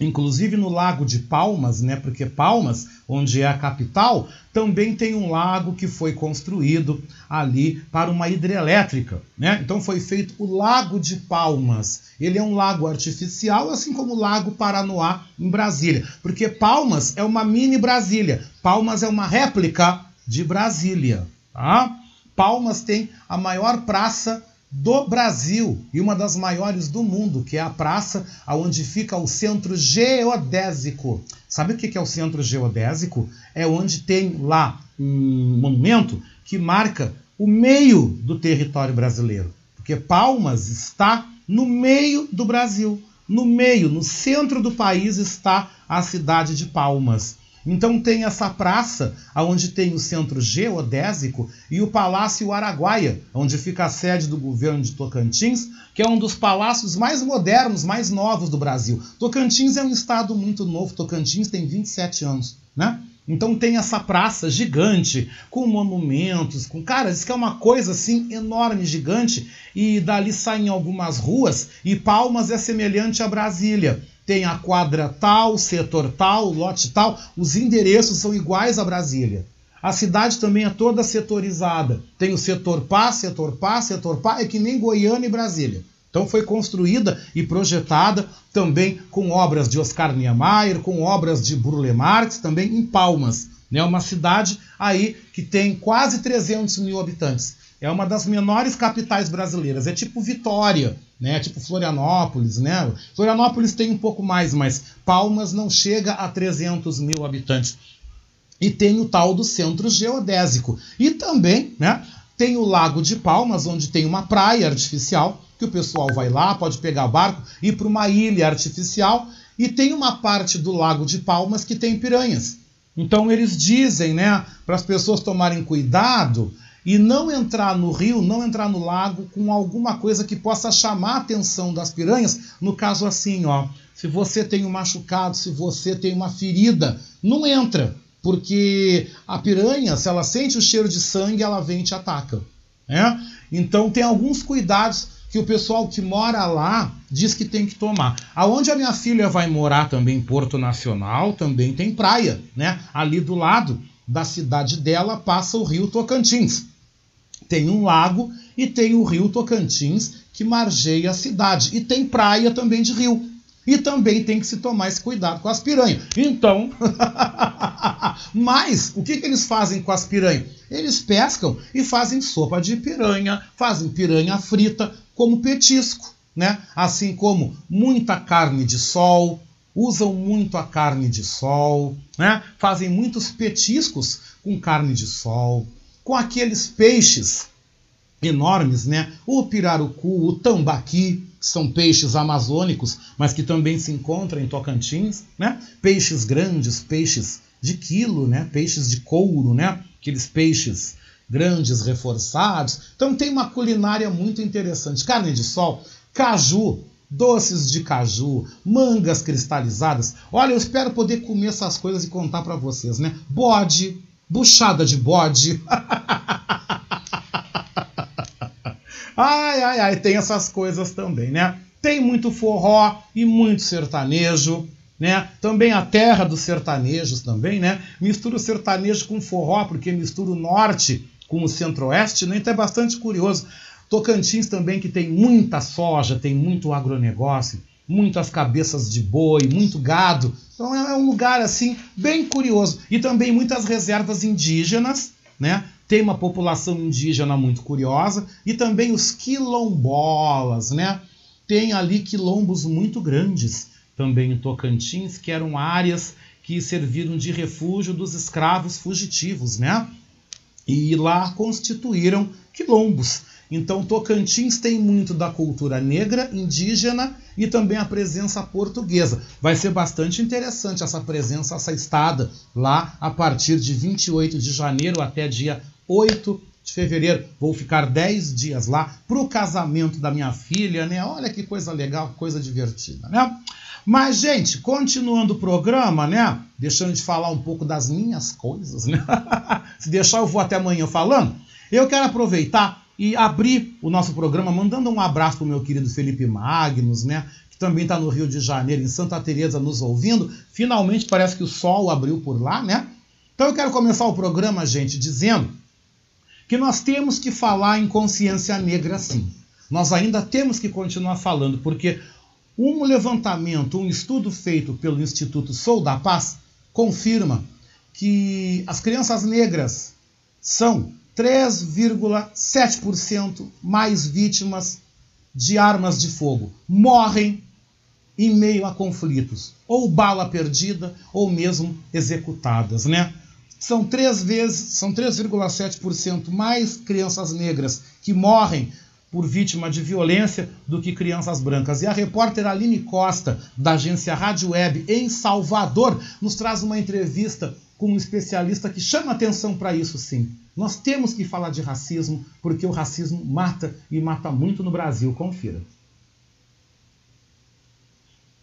Inclusive no Lago de Palmas, né? Porque Palmas, onde é a capital, também tem um lago que foi construído ali para uma hidrelétrica, né? Então foi feito o Lago de Palmas. Ele é um lago artificial, assim como o Lago Paranoá em Brasília, porque Palmas é uma mini Brasília. Palmas é uma réplica de Brasília, tá? Palmas tem a maior praça do Brasil e uma das maiores do mundo, que é a praça onde fica o centro geodésico. Sabe o que é o centro geodésico? É onde tem lá um monumento que marca o meio do território brasileiro. Porque Palmas está no meio do Brasil. No meio, no centro do país está a cidade de Palmas. Então tem essa praça, onde tem o centro geodésico, e o Palácio Araguaia, onde fica a sede do governo de Tocantins, que é um dos palácios mais modernos, mais novos do Brasil. Tocantins é um estado muito novo, Tocantins tem 27 anos, né? Então tem essa praça gigante, com monumentos, com. Cara, isso que é uma coisa assim enorme, gigante, e dali saem algumas ruas, e Palmas é semelhante a Brasília tem a quadra tal, setor tal, lote tal, os endereços são iguais a Brasília. A cidade também é toda setorizada. Tem o setor pá, setor pá, setor pá, é que nem Goiânia e Brasília. Então foi construída e projetada também com obras de Oscar Niemeyer, com obras de Burle Marx, também em Palmas. É né? uma cidade aí que tem quase 300 mil habitantes. É uma das menores capitais brasileiras. É tipo Vitória, né? Tipo Florianópolis, né? Florianópolis tem um pouco mais, mas Palmas não chega a 300 mil habitantes. E tem o tal do centro geodésico. E também, né? Tem o Lago de Palmas, onde tem uma praia artificial, que o pessoal vai lá, pode pegar barco, ir para uma ilha artificial. E tem uma parte do Lago de Palmas que tem piranhas. Então eles dizem, né, para as pessoas tomarem cuidado e não entrar no rio, não entrar no lago com alguma coisa que possa chamar a atenção das piranhas. No caso assim, ó, se você tem um machucado, se você tem uma ferida, não entra, porque a piranha, se ela sente o cheiro de sangue, ela vem e te ataca. Né? Então tem alguns cuidados que o pessoal que mora lá diz que tem que tomar. Aonde a minha filha vai morar também, Porto Nacional, também tem praia, né? Ali do lado da cidade dela passa o rio Tocantins tem um lago e tem o rio Tocantins que margeia a cidade. E tem praia também de rio. E também tem que se tomar esse cuidado com as piranhas. Então, mas o que, que eles fazem com as piranhas? Eles pescam e fazem sopa de piranha, fazem piranha frita como petisco, né? Assim como muita carne de sol, usam muito a carne de sol, né? Fazem muitos petiscos com carne de sol com aqueles peixes enormes, né? O pirarucu, o tambaqui, que são peixes amazônicos, mas que também se encontram em Tocantins, né? Peixes grandes, peixes de quilo, né? Peixes de couro, né? Aqueles peixes grandes, reforçados. Então tem uma culinária muito interessante. Carne de sol, caju, doces de caju, mangas cristalizadas. Olha, eu espero poder comer essas coisas e contar para vocês, né? Bode, buchada de bode. ai, ai, ai, tem essas coisas também, né? Tem muito forró e muito sertanejo, né? Também a terra dos sertanejos também, né? Mistura o sertanejo com forró, porque mistura o norte com o centro-oeste, né? Então é bastante curioso. Tocantins também, que tem muita soja, tem muito agronegócio, muitas cabeças de boi, muito gado. Então é, é um lugar assim bem curioso e também muitas reservas indígenas, né? Tem uma população indígena muito curiosa e também os quilombolas, né? Tem ali quilombos muito grandes também em Tocantins, que eram áreas que serviram de refúgio dos escravos fugitivos, né? E lá constituíram quilombos. Então, Tocantins tem muito da cultura negra, indígena e também a presença portuguesa. Vai ser bastante interessante essa presença, essa estada lá a partir de 28 de janeiro até dia 8 de fevereiro. Vou ficar 10 dias lá para o casamento da minha filha, né? Olha que coisa legal, coisa divertida, né? Mas, gente, continuando o programa, né? Deixando de falar um pouco das minhas coisas, né? Se deixar, eu vou até amanhã falando. Eu quero aproveitar e abrir o nosso programa mandando um abraço para o meu querido Felipe Magnus, né? Que também está no Rio de Janeiro, em Santa Teresa, nos ouvindo. Finalmente parece que o sol abriu por lá, né? Então eu quero começar o programa, gente, dizendo que nós temos que falar em consciência negra sim. Nós ainda temos que continuar falando, porque um levantamento, um estudo feito pelo Instituto Sou da Paz confirma que as crianças negras são 3,7% mais vítimas de armas de fogo. Morrem em meio a conflitos, ou bala perdida, ou mesmo executadas, né? São três vezes, são 3,7% mais crianças negras que morrem por vítima de violência do que crianças brancas. E a repórter Aline Costa, da agência Rádio Web em Salvador, nos traz uma entrevista com um especialista que chama atenção para isso sim. Nós temos que falar de racismo, porque o racismo mata e mata muito no Brasil. Confira.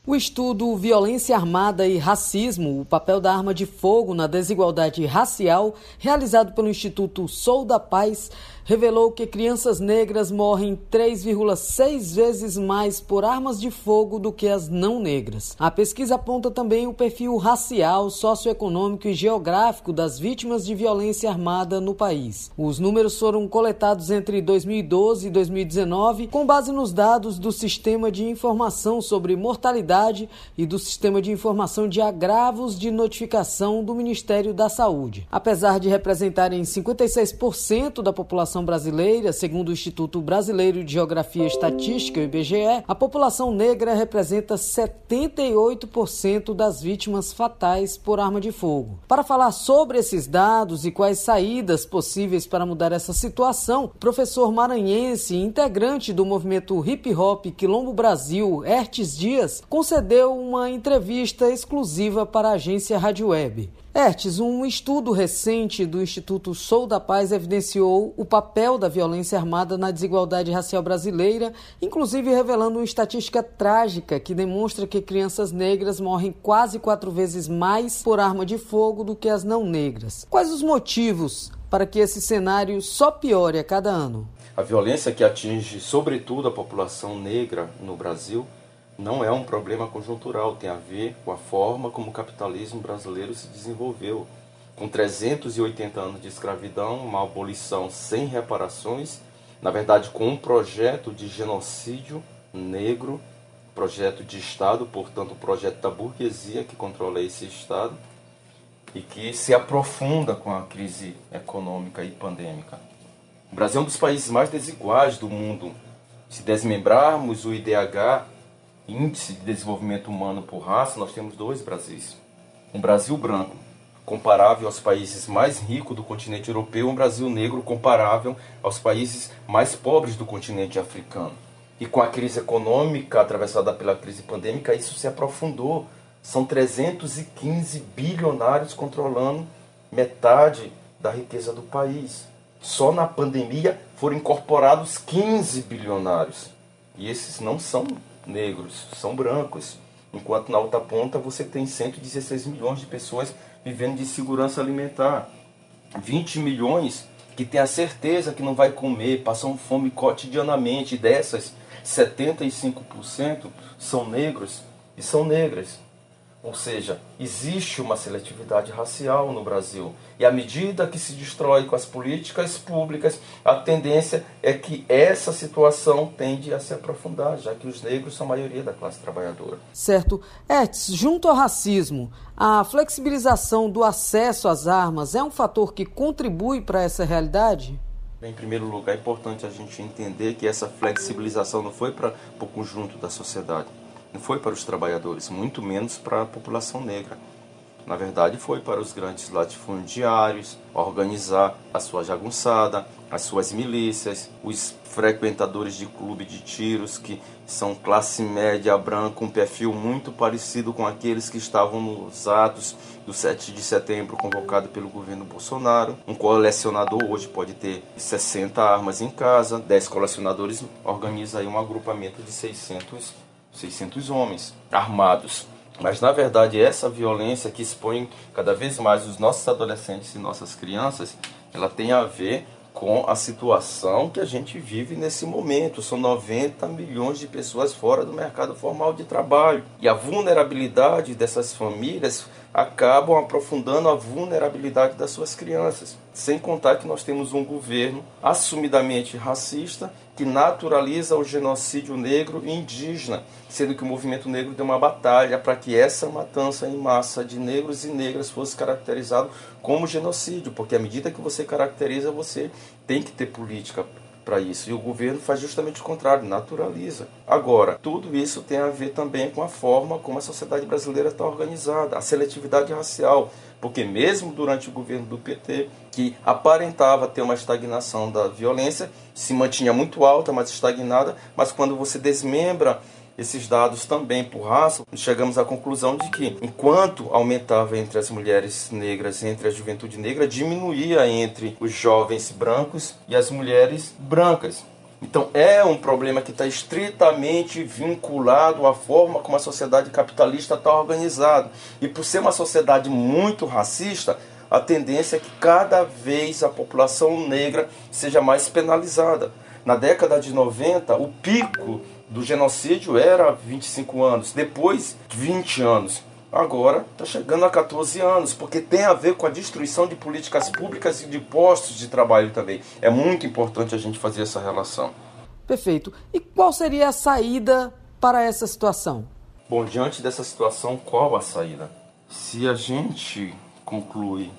O estudo Violência Armada e Racismo, o papel da arma de fogo na desigualdade racial, realizado pelo Instituto Sou da Paz, revelou que crianças negras morrem 3,6 vezes mais por armas de fogo do que as não negras. A pesquisa aponta também o perfil racial, socioeconômico e geográfico das vítimas de violência armada no país. Os números foram coletados entre 2012 e 2019 com base nos dados do Sistema de Informação sobre Mortalidade e do Sistema de Informação de Agravos de Notificação do Ministério da Saúde. Apesar de representarem 56% da população população brasileira, segundo o Instituto Brasileiro de Geografia e Estatística, o IBGE, a população negra representa 78% das vítimas fatais por arma de fogo. Para falar sobre esses dados e quais saídas possíveis para mudar essa situação, o professor maranhense integrante do movimento Hip Hop Quilombo Brasil, Ertes Dias, concedeu uma entrevista exclusiva para a agência Rádio Web. Ertes, um estudo recente do Instituto Sou da Paz evidenciou o papel da violência armada na desigualdade racial brasileira, inclusive revelando uma estatística trágica que demonstra que crianças negras morrem quase quatro vezes mais por arma de fogo do que as não negras. Quais os motivos para que esse cenário só piore a cada ano? A violência que atinge sobretudo a população negra no Brasil não é um problema conjuntural, tem a ver com a forma como o capitalismo brasileiro se desenvolveu. Com 380 anos de escravidão, uma abolição sem reparações, na verdade, com um projeto de genocídio negro, projeto de Estado, portanto, o projeto da burguesia que controla esse Estado e que se aprofunda com a crise econômica e pandêmica. O Brasil é um dos países mais desiguais do mundo. Se desmembrarmos o IDH, Índice de Desenvolvimento Humano por Raça, nós temos dois Brasis. Um Brasil branco, comparável aos países mais ricos do continente europeu, um Brasil negro comparável aos países mais pobres do continente africano. E com a crise econômica atravessada pela crise pandêmica, isso se aprofundou. São 315 bilionários controlando metade da riqueza do país. Só na pandemia foram incorporados 15 bilionários. E esses não são negros, são brancos. Enquanto na outra ponta você tem 116 milhões de pessoas vivendo de segurança alimentar. 20 milhões que tem a certeza que não vai comer, passam fome cotidianamente. Dessas, 75% são negros e são negras. Ou seja, existe uma seletividade racial no Brasil. E à medida que se destrói com as políticas públicas, a tendência é que essa situação tende a se aprofundar, já que os negros são a maioria da classe trabalhadora. Certo. Etes, junto ao racismo, a flexibilização do acesso às armas é um fator que contribui para essa realidade? Em primeiro lugar, é importante a gente entender que essa flexibilização não foi para o conjunto da sociedade não foi para os trabalhadores, muito menos para a população negra. Na verdade, foi para os grandes latifundiários organizar a sua jagunçada, as suas milícias, os frequentadores de clube de tiros que são classe média branca, um perfil muito parecido com aqueles que estavam nos atos do 7 de setembro convocado pelo governo Bolsonaro. Um colecionador hoje pode ter 60 armas em casa, 10 colecionadores organiza aí um agrupamento de 600 600 homens armados. Mas na verdade essa violência que expõe cada vez mais os nossos adolescentes e nossas crianças, ela tem a ver com a situação que a gente vive nesse momento. São 90 milhões de pessoas fora do mercado formal de trabalho. E a vulnerabilidade dessas famílias acabam aprofundando a vulnerabilidade das suas crianças. Sem contar que nós temos um governo assumidamente racista que naturaliza o genocídio negro e indígena, sendo que o movimento negro deu uma batalha para que essa matança em massa de negros e negras fosse caracterizado como genocídio, porque à medida que você caracteriza, você tem que ter política para isso. E o governo faz justamente o contrário, naturaliza. Agora, tudo isso tem a ver também com a forma como a sociedade brasileira está organizada, a seletividade racial. Porque mesmo durante o governo do PT, que aparentava ter uma estagnação da violência, se mantinha muito alta, mas estagnada, mas quando você desmembra esses dados também por raça, chegamos à conclusão de que, enquanto aumentava entre as mulheres negras entre a juventude negra, diminuía entre os jovens brancos e as mulheres brancas. Então é um problema que está estritamente vinculado à forma como a sociedade capitalista está organizada. E por ser uma sociedade muito racista, a tendência é que cada vez a população negra seja mais penalizada. Na década de 90, o pico do genocídio era 25 anos, depois 20 anos. Agora está chegando a 14 anos, porque tem a ver com a destruição de políticas públicas e de postos de trabalho também. É muito importante a gente fazer essa relação. Perfeito. E qual seria a saída para essa situação? Bom, diante dessa situação, qual a saída? Se a gente conclui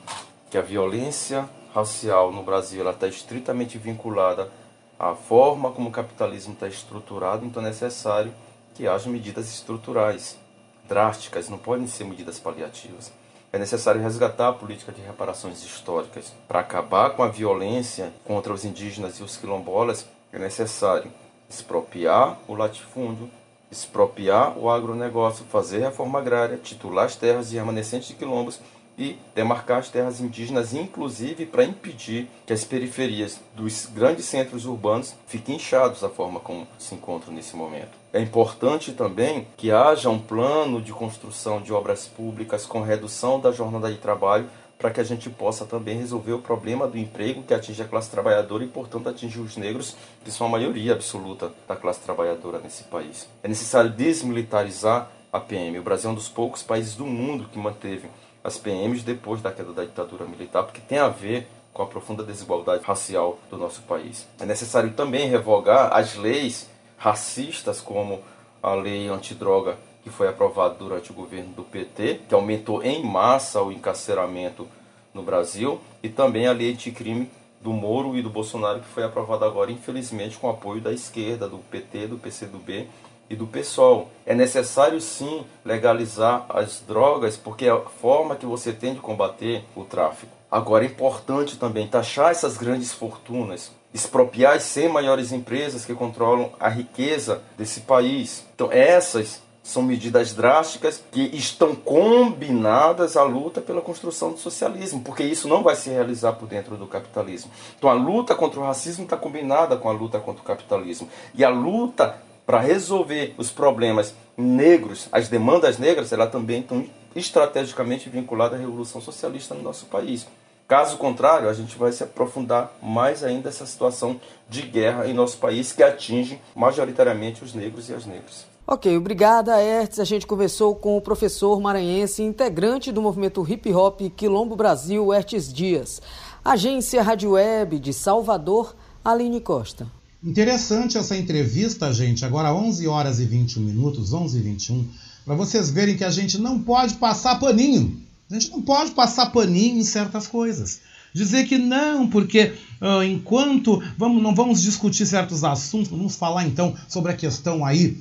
que a violência racial no Brasil está estritamente vinculada a forma como o capitalismo está estruturado, então é necessário que haja medidas estruturais, drásticas, não podem ser medidas paliativas. É necessário resgatar a política de reparações históricas. Para acabar com a violência contra os indígenas e os quilombolas, é necessário expropriar o latifúndio, expropriar o agronegócio, fazer reforma agrária, titular as terras e remanescentes de quilombos e demarcar as terras indígenas, inclusive para impedir que as periferias dos grandes centros urbanos fiquem inchados da forma como se encontram nesse momento. É importante também que haja um plano de construção de obras públicas com redução da jornada de trabalho para que a gente possa também resolver o problema do emprego que atinge a classe trabalhadora e, portanto, atinge os negros, que são a maioria absoluta da classe trabalhadora nesse país. É necessário desmilitarizar a PM. O Brasil é um dos poucos países do mundo que manteve as PMs depois da queda da ditadura militar, porque tem a ver com a profunda desigualdade racial do nosso país. É necessário também revogar as leis racistas, como a lei antidroga que foi aprovada durante o governo do PT, que aumentou em massa o encarceramento no Brasil, e também a lei anticrime do Moro e do Bolsonaro, que foi aprovada agora, infelizmente, com apoio da esquerda, do PT, do PCdoB e do PSOL. É necessário sim legalizar as drogas, porque é a forma que você tem de combater o tráfico. Agora é importante também taxar essas grandes fortunas, expropriar as 100 maiores empresas que controlam a riqueza desse país. Então essas são medidas drásticas que estão combinadas à luta pela construção do socialismo, porque isso não vai se realizar por dentro do capitalismo. Então a luta contra o racismo está combinada com a luta contra o capitalismo. E a luta para resolver os problemas negros, as demandas negras, ela também estão estrategicamente vinculada à revolução socialista no nosso país. Caso contrário, a gente vai se aprofundar mais ainda essa situação de guerra em nosso país que atinge majoritariamente os negros e as negras. Ok, obrigada, Hertz. A gente conversou com o professor maranhense, integrante do movimento hip hop Quilombo Brasil, Hertz Dias. Agência Rádio Web de Salvador, Aline Costa. Interessante essa entrevista, gente. Agora 11 horas e 21 minutos, 11 e 21, para vocês verem que a gente não pode passar paninho. A gente não pode passar paninho em certas coisas. Dizer que não, porque uh, enquanto vamos, não vamos discutir certos assuntos, vamos falar então sobre a questão aí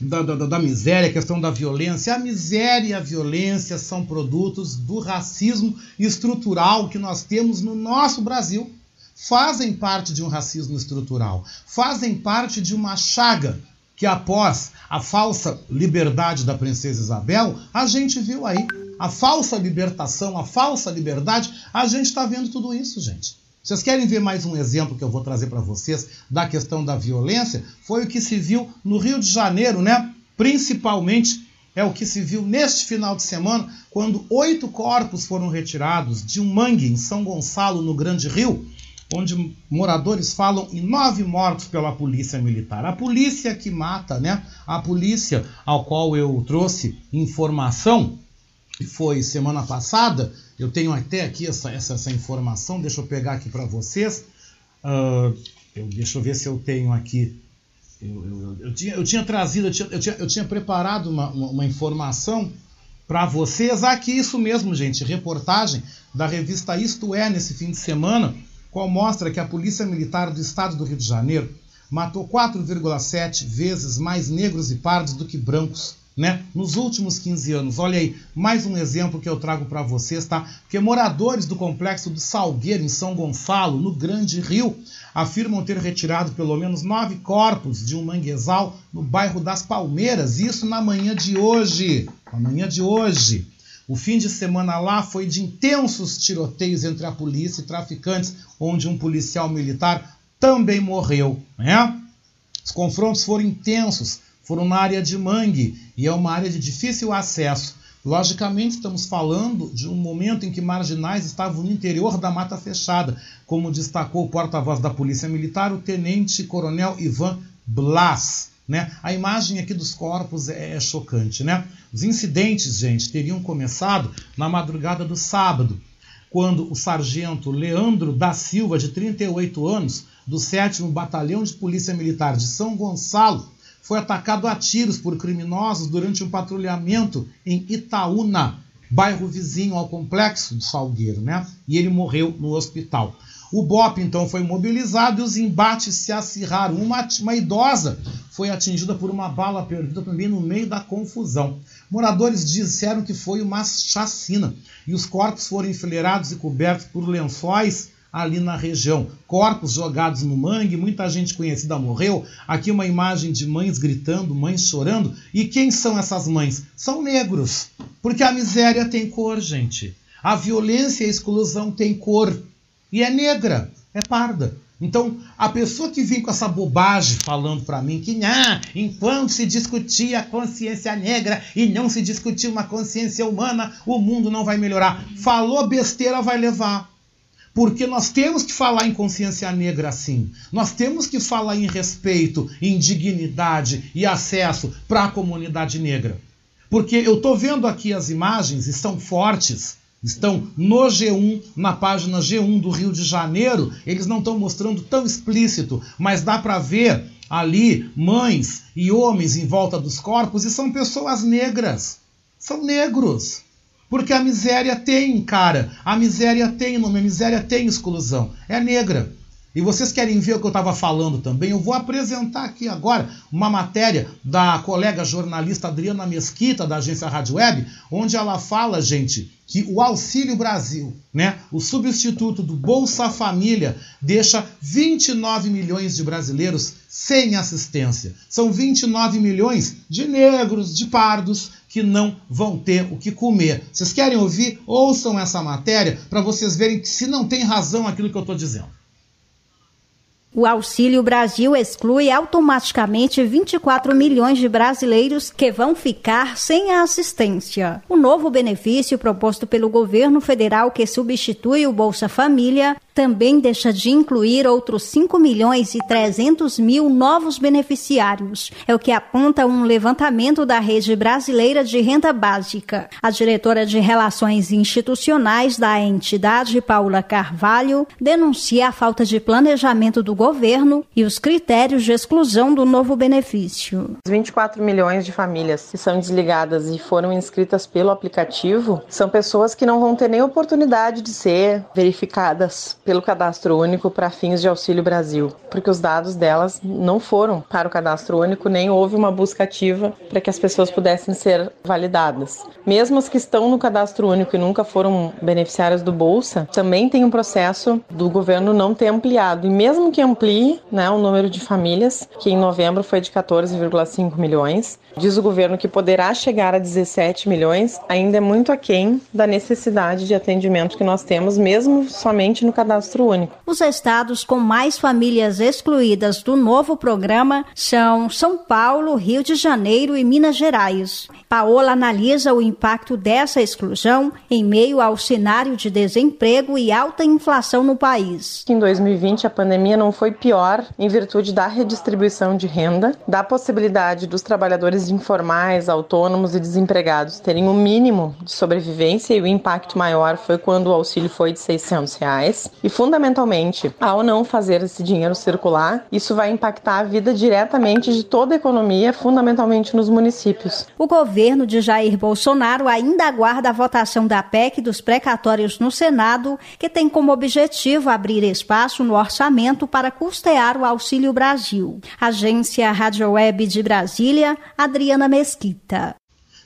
da, da, da, miséria, a questão da violência. A miséria e a violência são produtos do racismo estrutural que nós temos no nosso Brasil fazem parte de um racismo estrutural, fazem parte de uma chaga que após a falsa liberdade da princesa Isabel, a gente viu aí a falsa libertação, a falsa liberdade, a gente está vendo tudo isso, gente. Vocês querem ver mais um exemplo que eu vou trazer para vocês da questão da violência? Foi o que se viu no Rio de Janeiro, né? Principalmente é o que se viu neste final de semana, quando oito corpos foram retirados de um mangue em São Gonçalo, no Grande Rio, onde moradores falam em nove mortos pela polícia militar. A polícia que mata, né? A polícia ao qual eu trouxe informação, que foi semana passada, eu tenho até aqui essa, essa, essa informação, deixa eu pegar aqui para vocês. Uh, eu, deixa eu ver se eu tenho aqui. Eu, eu, eu tinha, eu tinha trazido, eu tinha, eu tinha, tinha preparado uma, uma, uma informação para vocês. Aqui, isso mesmo, gente. Reportagem da revista Isto É, nesse fim de semana, qual mostra que a Polícia Militar do Estado do Rio de Janeiro matou 4,7 vezes mais negros e pardos do que brancos né? Nos últimos 15 anos. Olha aí, mais um exemplo que eu trago para vocês, tá? Porque moradores do complexo do Salgueiro, em São Gonçalo, no Grande Rio, afirmam ter retirado pelo menos nove corpos de um manguezal no bairro das Palmeiras. Isso na manhã de hoje. Na manhã de hoje. O fim de semana lá foi de intensos tiroteios entre a polícia e traficantes, onde um policial militar também morreu. Né? Os confrontos foram intensos, foram na área de mangue e é uma área de difícil acesso. Logicamente, estamos falando de um momento em que marginais estavam no interior da mata fechada, como destacou o porta-voz da Polícia Militar, o tenente-coronel Ivan Blas. Né? A imagem aqui dos corpos é, é chocante. Né? Os incidentes, gente, teriam começado na madrugada do sábado, quando o sargento Leandro da Silva, de 38 anos, do 7 Batalhão de Polícia Militar de São Gonçalo, foi atacado a tiros por criminosos durante um patrulhamento em Itaúna, bairro vizinho ao complexo do Salgueiro, né? E ele morreu no hospital. O BOP então foi mobilizado e os embates se acirraram. Uma, uma idosa foi atingida por uma bala perdida também no meio da confusão. Moradores disseram que foi uma chacina e os corpos foram enfileirados e cobertos por lençóis ali na região. Corpos jogados no mangue, muita gente conhecida morreu. Aqui uma imagem de mães gritando, mães chorando. E quem são essas mães? São negros. Porque a miséria tem cor, gente. A violência e a exclusão tem cor. E é negra, é parda. Então, a pessoa que vem com essa bobagem falando para mim que ah, enquanto se discutia a consciência negra e não se discutia uma consciência humana, o mundo não vai melhorar. Falou besteira, vai levar. Porque nós temos que falar em consciência negra assim. Nós temos que falar em respeito, em dignidade e acesso para a comunidade negra. Porque eu estou vendo aqui as imagens, estão fortes, estão no G1, na página G1 do Rio de Janeiro. Eles não estão mostrando tão explícito, mas dá para ver ali mães e homens em volta dos corpos e são pessoas negras. São negros. Porque a miséria tem cara, a miséria tem nome, a miséria tem exclusão. É negra. E vocês querem ver o que eu estava falando também? Eu vou apresentar aqui agora uma matéria da colega jornalista Adriana Mesquita, da agência Rádio Web, onde ela fala, gente, que o Auxílio Brasil, né, o substituto do Bolsa Família, deixa 29 milhões de brasileiros sem assistência. São 29 milhões de negros, de pardos, que não vão ter o que comer. Vocês querem ouvir? Ouçam essa matéria para vocês verem que se não tem razão aquilo que eu estou dizendo. O Auxílio Brasil exclui automaticamente 24 milhões de brasileiros que vão ficar sem a assistência. O novo benefício proposto pelo governo federal que substitui o Bolsa Família também deixa de incluir outros 5 milhões e 300 mil novos beneficiários. É o que aponta um levantamento da Rede Brasileira de Renda Básica. A diretora de Relações Institucionais da entidade, Paula Carvalho, denuncia a falta de planejamento do governo e os critérios de exclusão do novo benefício. 24 milhões de famílias que são desligadas e foram inscritas pelo aplicativo são pessoas que não vão ter nem oportunidade de ser verificadas pelo Cadastro Único para fins de Auxílio Brasil, porque os dados delas não foram para o Cadastro Único, nem houve uma busca ativa para que as pessoas pudessem ser validadas. Mesmo as que estão no Cadastro Único e nunca foram beneficiárias do Bolsa, também tem um processo do governo não ter ampliado. E mesmo que amplie né, o número de famílias, que em novembro foi de 14,5 milhões, diz o governo que poderá chegar a 17 milhões, ainda é muito aquém da necessidade de atendimento que nós temos, mesmo somente no cadastro cadastro único. Os estados com mais famílias excluídas do novo programa são São Paulo, Rio de Janeiro e Minas Gerais. Paola analisa o impacto dessa exclusão em meio ao cenário de desemprego e alta inflação no país. Em 2020, a pandemia não foi pior em virtude da redistribuição de renda, da possibilidade dos trabalhadores informais, autônomos e desempregados terem o um mínimo de sobrevivência e o impacto maior foi quando o auxílio foi de 600 reais. E fundamentalmente, ao não fazer esse dinheiro circular, isso vai impactar a vida diretamente de toda a economia, fundamentalmente nos municípios. O governo de Jair Bolsonaro ainda aguarda a votação da PEC dos precatórios no Senado, que tem como objetivo abrir espaço no orçamento para custear o Auxílio Brasil. Agência Rádio Web de Brasília, Adriana Mesquita.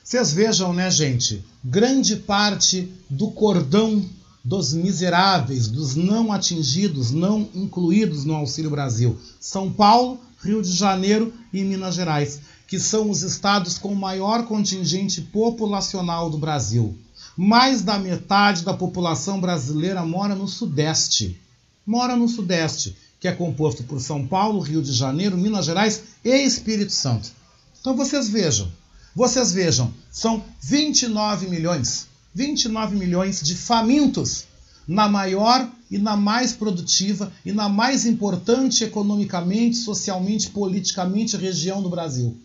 Vocês vejam, né, gente? Grande parte do cordão dos miseráveis, dos não atingidos, não incluídos no Auxílio Brasil. São Paulo, Rio de Janeiro e Minas Gerais que são os estados com maior contingente populacional do Brasil. Mais da metade da população brasileira mora no Sudeste. Mora no Sudeste, que é composto por São Paulo, Rio de Janeiro, Minas Gerais e Espírito Santo. Então vocês vejam, vocês vejam, são 29 milhões, 29 milhões de famintos na maior e na mais produtiva e na mais importante economicamente, socialmente, politicamente região do Brasil.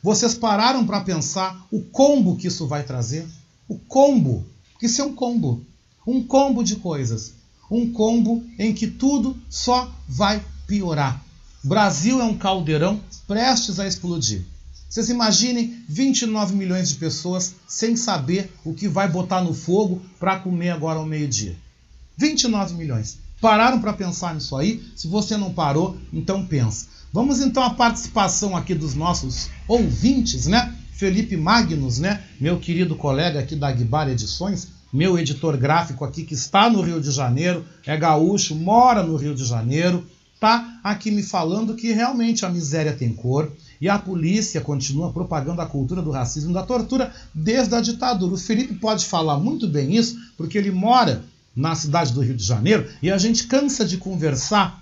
Vocês pararam para pensar o combo que isso vai trazer? O combo, que isso é um combo, um combo de coisas, um combo em que tudo só vai piorar. Brasil é um caldeirão prestes a explodir. Vocês imaginem 29 milhões de pessoas sem saber o que vai botar no fogo para comer agora ao meio-dia. 29 milhões. Pararam para pensar nisso aí? Se você não parou, então pensa. Vamos então à participação aqui dos nossos ouvintes, né? Felipe Magnus, né? Meu querido colega aqui da Aguibar Edições, meu editor gráfico aqui que está no Rio de Janeiro, é gaúcho, mora no Rio de Janeiro, tá aqui me falando que realmente a miséria tem cor e a polícia continua propagando a cultura do racismo e da tortura desde a ditadura. O Felipe pode falar muito bem isso, porque ele mora na cidade do Rio de Janeiro e a gente cansa de conversar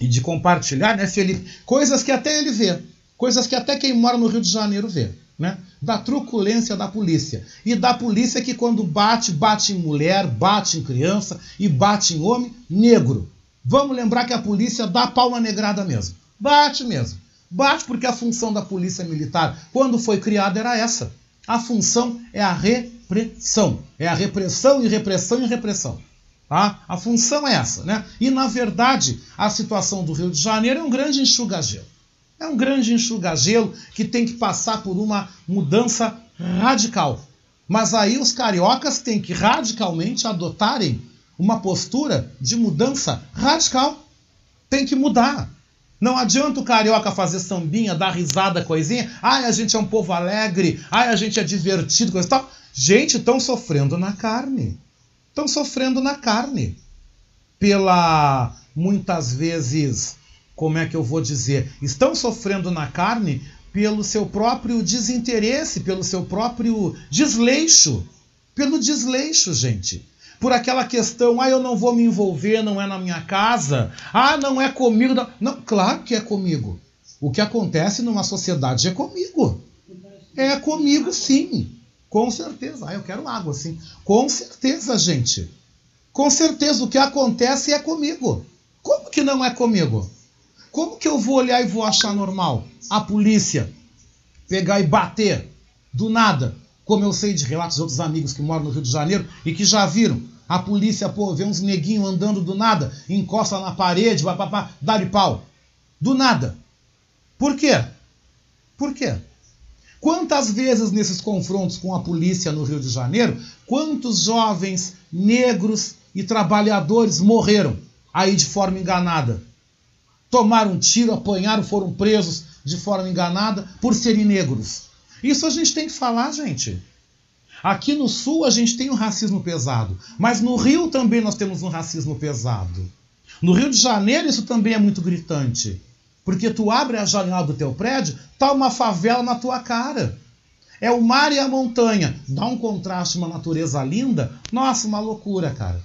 e de compartilhar, né, Felipe? Coisas que até ele vê, coisas que até quem mora no Rio de Janeiro vê, né? Da truculência da polícia. E da polícia que quando bate, bate em mulher, bate em criança e bate em homem negro. Vamos lembrar que a polícia dá palma negrada mesmo. Bate mesmo. Bate porque a função da polícia militar, quando foi criada, era essa. A função é a repressão. É a repressão e repressão e repressão. Tá? A função é essa. Né? E, na verdade, a situação do Rio de Janeiro é um grande enxuga-gelo. É um grande enxuga-gelo que tem que passar por uma mudança radical. Mas aí os cariocas têm que radicalmente adotarem uma postura de mudança radical. Tem que mudar. Não adianta o carioca fazer sambinha, dar risada, coisinha. Ai, a gente é um povo alegre. Ai, a gente é divertido, coisa e tal. Gente, estão sofrendo na carne estão sofrendo na carne pela muitas vezes, como é que eu vou dizer, estão sofrendo na carne pelo seu próprio desinteresse, pelo seu próprio desleixo, pelo desleixo, gente. Por aquela questão, ah, eu não vou me envolver, não é na minha casa, ah, não é comigo. Não, não claro que é comigo. O que acontece numa sociedade é comigo. É comigo, sim. Com certeza. Ah, eu quero água, sim. Com certeza, gente. Com certeza, o que acontece é comigo. Como que não é comigo? Como que eu vou olhar e vou achar normal a polícia pegar e bater do nada? Como eu sei de relatos de outros amigos que moram no Rio de Janeiro e que já viram a polícia, pô, vê uns neguinhos andando do nada, encosta na parede, dá-lhe pau. Do nada. Por quê? Por quê? Quantas vezes nesses confrontos com a polícia no Rio de Janeiro, quantos jovens negros e trabalhadores morreram aí de forma enganada? Tomaram tiro, apanharam, foram presos de forma enganada por serem negros. Isso a gente tem que falar, gente. Aqui no Sul a gente tem um racismo pesado, mas no Rio também nós temos um racismo pesado. No Rio de Janeiro isso também é muito gritante. Porque tu abre a janela do teu prédio, tá uma favela na tua cara. É o mar e a montanha. Dá um contraste, uma natureza linda. Nossa, uma loucura, cara.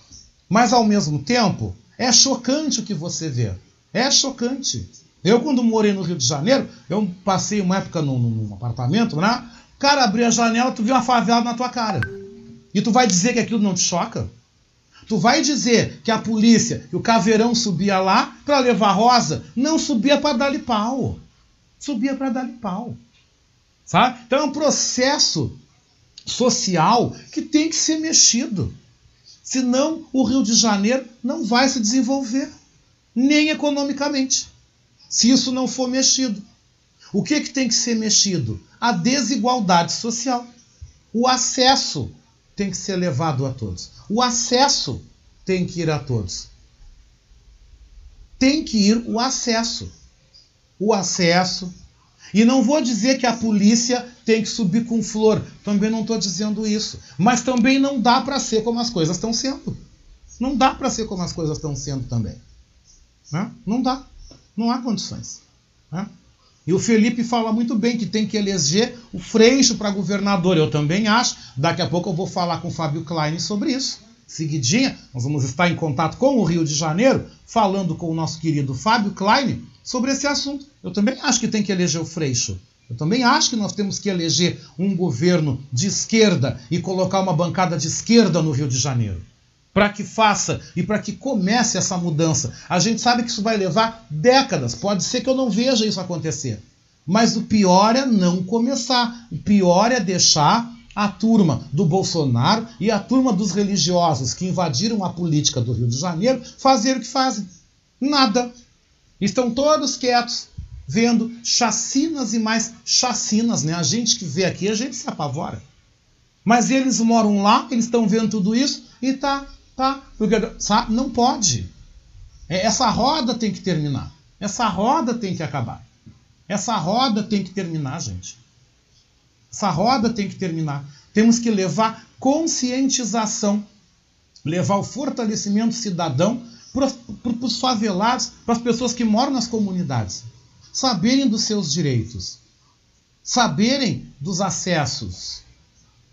Mas ao mesmo tempo, É chocante o que você vê. É chocante. Eu, quando morei no Rio de Janeiro, eu passei uma época num, num apartamento, né? Cara, abri a janela, tu viu uma favela na tua cara. E tu vai dizer que aquilo não te choca? Tu vai dizer que a polícia, que o caveirão subia lá para levar rosa, não subia para dar-lhe pau. Subia para dar-lhe pau. Sabe? Então é um processo social que tem que ser mexido. Senão o Rio de Janeiro não vai se desenvolver, nem economicamente, se isso não for mexido. O que, que tem que ser mexido? A desigualdade social. O acesso tem que ser levado a todos. O acesso tem que ir a todos. Tem que ir o acesso. O acesso. E não vou dizer que a polícia tem que subir com flor. Também não estou dizendo isso. Mas também não dá para ser como as coisas estão sendo. Não dá para ser como as coisas estão sendo também. Né? Não dá. Não há condições. Né? E o Felipe fala muito bem que tem que eleger o Freixo para governador. Eu também acho. Daqui a pouco eu vou falar com o Fábio Klein sobre isso. Seguidinha, nós vamos estar em contato com o Rio de Janeiro, falando com o nosso querido Fábio Klein sobre esse assunto. Eu também acho que tem que eleger o Freixo. Eu também acho que nós temos que eleger um governo de esquerda e colocar uma bancada de esquerda no Rio de Janeiro para que faça e para que comece essa mudança. A gente sabe que isso vai levar décadas, pode ser que eu não veja isso acontecer. Mas o pior é não começar. O pior é deixar a turma do Bolsonaro e a turma dos religiosos que invadiram a política do Rio de Janeiro fazer o que fazem. Nada. Estão todos quietos, vendo chacinas e mais chacinas, né? A gente que vê aqui, a gente se apavora. Mas eles moram lá, eles estão vendo tudo isso e tá Tá? Sabe? Não pode. É, essa roda tem que terminar. Essa roda tem que acabar. Essa roda tem que terminar, gente. Essa roda tem que terminar. Temos que levar conscientização, levar o fortalecimento cidadão para os favelados, para as pessoas que moram nas comunidades. Saberem dos seus direitos, saberem dos acessos.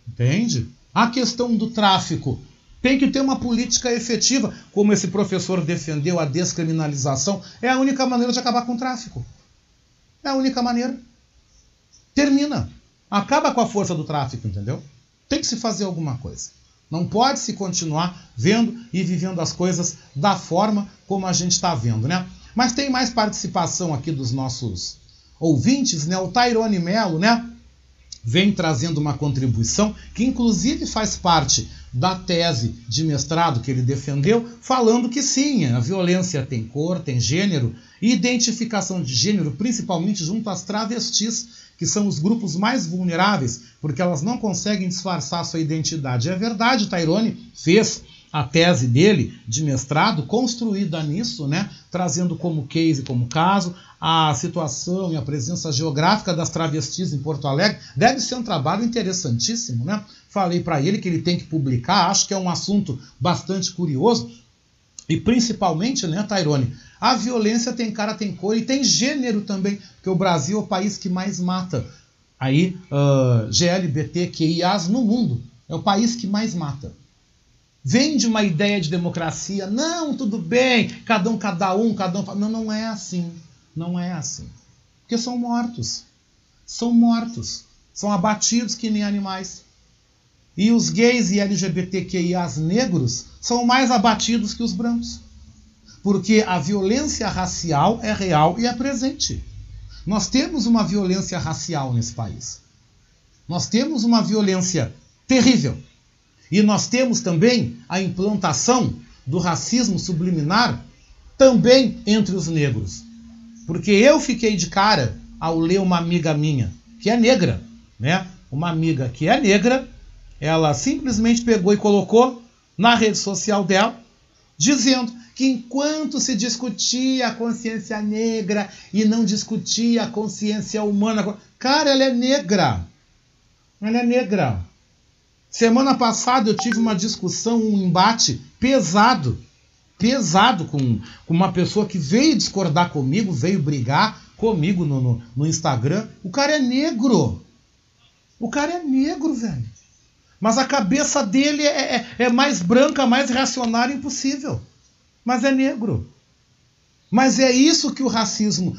Entende? A questão do tráfico tem que ter uma política efetiva, como esse professor defendeu a descriminalização. É a única maneira de acabar com o tráfico. É a única maneira. Termina. Acaba com a força do tráfico, entendeu? Tem que se fazer alguma coisa. Não pode se continuar vendo e vivendo as coisas da forma como a gente está vendo, né? Mas tem mais participação aqui dos nossos ouvintes, né? O Tairone Melo, né? Vem trazendo uma contribuição que inclusive faz parte da tese de mestrado que ele defendeu, falando que sim, a violência tem cor, tem gênero, e identificação de gênero, principalmente junto às travestis, que são os grupos mais vulneráveis, porque elas não conseguem disfarçar sua identidade. É verdade, Tairone fez a tese dele de mestrado construída nisso, né, trazendo como case, como caso, a situação e a presença geográfica das travestis em Porto Alegre. Deve ser um trabalho interessantíssimo, né? Falei para ele que ele tem que publicar, acho que é um assunto bastante curioso. E principalmente, né, Tairone, a violência tem cara, tem cor e tem gênero também, porque o Brasil é o país que mais mata aí uh, GLBTQIAs no mundo. É o país que mais mata. Vende uma ideia de democracia, não, tudo bem, cada um, cada um, cada um. Não, não é assim. Não é assim. Porque são mortos. São mortos. São abatidos que nem animais. E os gays e LGBTQIAs negros são mais abatidos que os brancos. Porque a violência racial é real e é presente. Nós temos uma violência racial nesse país. Nós temos uma violência terrível. E nós temos também a implantação do racismo subliminar também entre os negros. Porque eu fiquei de cara ao ler uma amiga minha, que é negra, né? Uma amiga que é negra, ela simplesmente pegou e colocou na rede social dela, dizendo que enquanto se discutia a consciência negra e não discutia a consciência humana, cara, ela é negra. Ela é negra. Semana passada eu tive uma discussão, um embate pesado pesado com, com uma pessoa que veio discordar comigo, veio brigar comigo no, no, no Instagram. O cara é negro. O cara é negro, velho. Mas a cabeça dele é, é, é mais branca, mais reacionária impossível. mas é negro. Mas é isso que o racismo.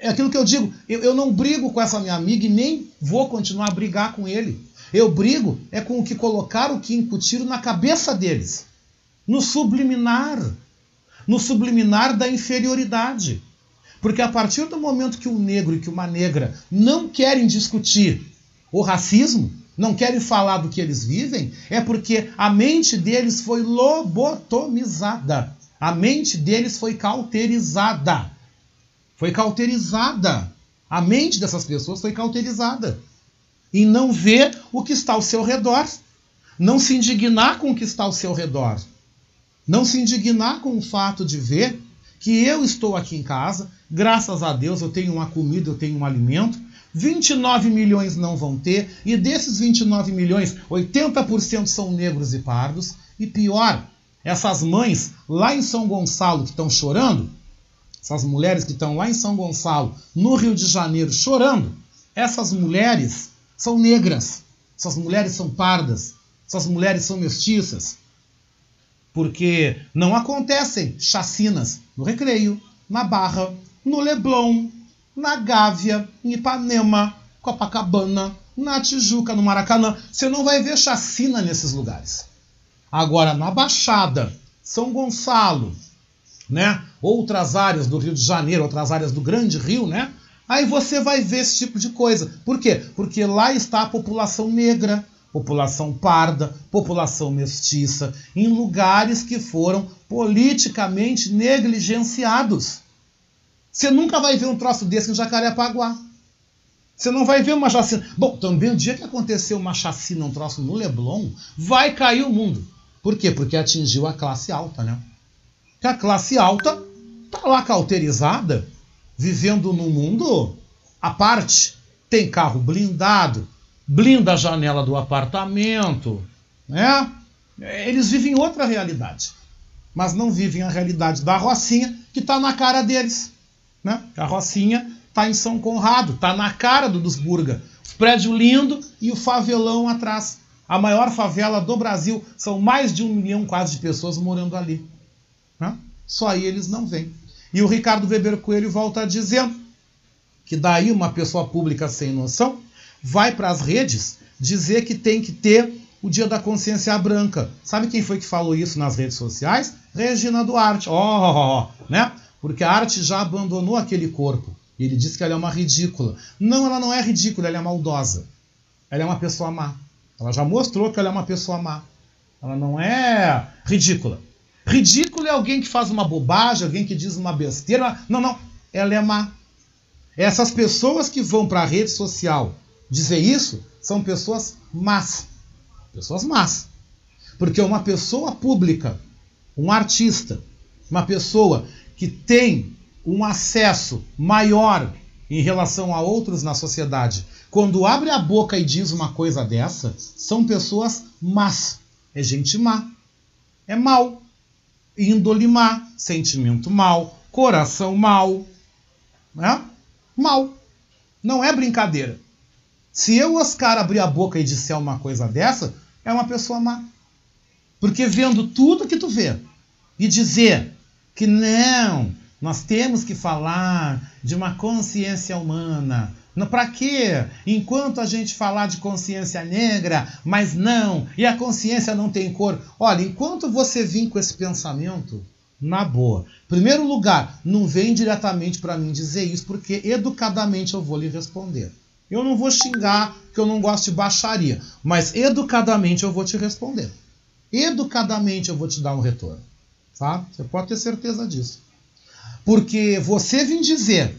É aquilo que eu digo. Eu, eu não brigo com essa minha amiga e nem vou continuar a brigar com ele. Eu brigo é com o que colocaram, o que incutiram na cabeça deles. No subliminar. No subliminar da inferioridade. Porque a partir do momento que o negro e que uma negra não querem discutir o racismo, não querem falar do que eles vivem, é porque a mente deles foi lobotomizada. A mente deles foi cauterizada. Foi cauterizada. A mente dessas pessoas foi cauterizada. E não ver o que está ao seu redor. Não se indignar com o que está ao seu redor. Não se indignar com o fato de ver que eu estou aqui em casa, graças a Deus eu tenho uma comida, eu tenho um alimento, 29 milhões não vão ter, e desses 29 milhões, 80% são negros e pardos. E pior, essas mães lá em São Gonçalo que estão chorando, essas mulheres que estão lá em São Gonçalo, no Rio de Janeiro, chorando, essas mulheres são negras, essas mulheres são pardas, essas mulheres são mestiças. Porque não acontecem chacinas no Recreio, na Barra, no Leblon, na Gávea, em Ipanema, Copacabana, na Tijuca, no Maracanã. Você não vai ver chacina nesses lugares. Agora, na Baixada, São Gonçalo, né? outras áreas do Rio de Janeiro, outras áreas do Grande Rio, né? aí você vai ver esse tipo de coisa. Por quê? Porque lá está a população negra, população parda, população mestiça, em lugares que foram politicamente negligenciados. Você nunca vai ver um troço desse em Jacarepaguá. Você não vai ver uma chacina. Bom, também o dia que aconteceu uma chacina, um troço no Leblon, vai cair o mundo. Por quê? Porque atingiu a classe alta, né? Que a classe alta tá lá cauterizada, vivendo num mundo à parte. Tem carro blindado, blinda a janela do apartamento, né? Eles vivem outra realidade, mas não vivem a realidade da Rocinha que está na cara deles. Né? A Rocinha está em São Conrado, está na cara do dos Burga. Prédio lindo e o favelão atrás. A maior favela do Brasil. São mais de um milhão quase de pessoas morando ali. Né? Só aí eles não vêm. E o Ricardo Weber Coelho volta dizendo que daí uma pessoa pública sem noção vai para as redes dizer que tem que ter o Dia da Consciência Branca. Sabe quem foi que falou isso nas redes sociais? Regina Duarte. Ó, oh, oh, oh, né? Porque a arte já abandonou aquele corpo. E ele diz que ela é uma ridícula. Não, ela não é ridícula, ela é maldosa. Ela é uma pessoa má. Ela já mostrou que ela é uma pessoa má. Ela não é ridícula. Ridículo é alguém que faz uma bobagem, alguém que diz uma besteira. Não, não. Ela é má. Essas pessoas que vão para a rede social dizer isso são pessoas más. Pessoas más. Porque uma pessoa pública, um artista, uma pessoa que tem um acesso maior em relação a outros na sociedade, quando abre a boca e diz uma coisa dessa, são pessoas más. É gente má. É mal. Índole má, sentimento mal, coração mal. Né? Mal. Não é brincadeira. Se eu, Oscar, abrir a boca e disser uma coisa dessa, é uma pessoa má. Porque vendo tudo que tu vê e dizer que não, nós temos que falar de uma consciência humana. Para quê? Enquanto a gente falar de consciência negra, mas não, e a consciência não tem cor. Olha, enquanto você vir com esse pensamento, na boa. Primeiro lugar, não vem diretamente para mim dizer isso, porque educadamente eu vou lhe responder. Eu não vou xingar que eu não gosto de baixaria, mas educadamente eu vou te responder. Educadamente eu vou te dar um retorno. Tá? Você pode ter certeza disso. Porque você vem dizer,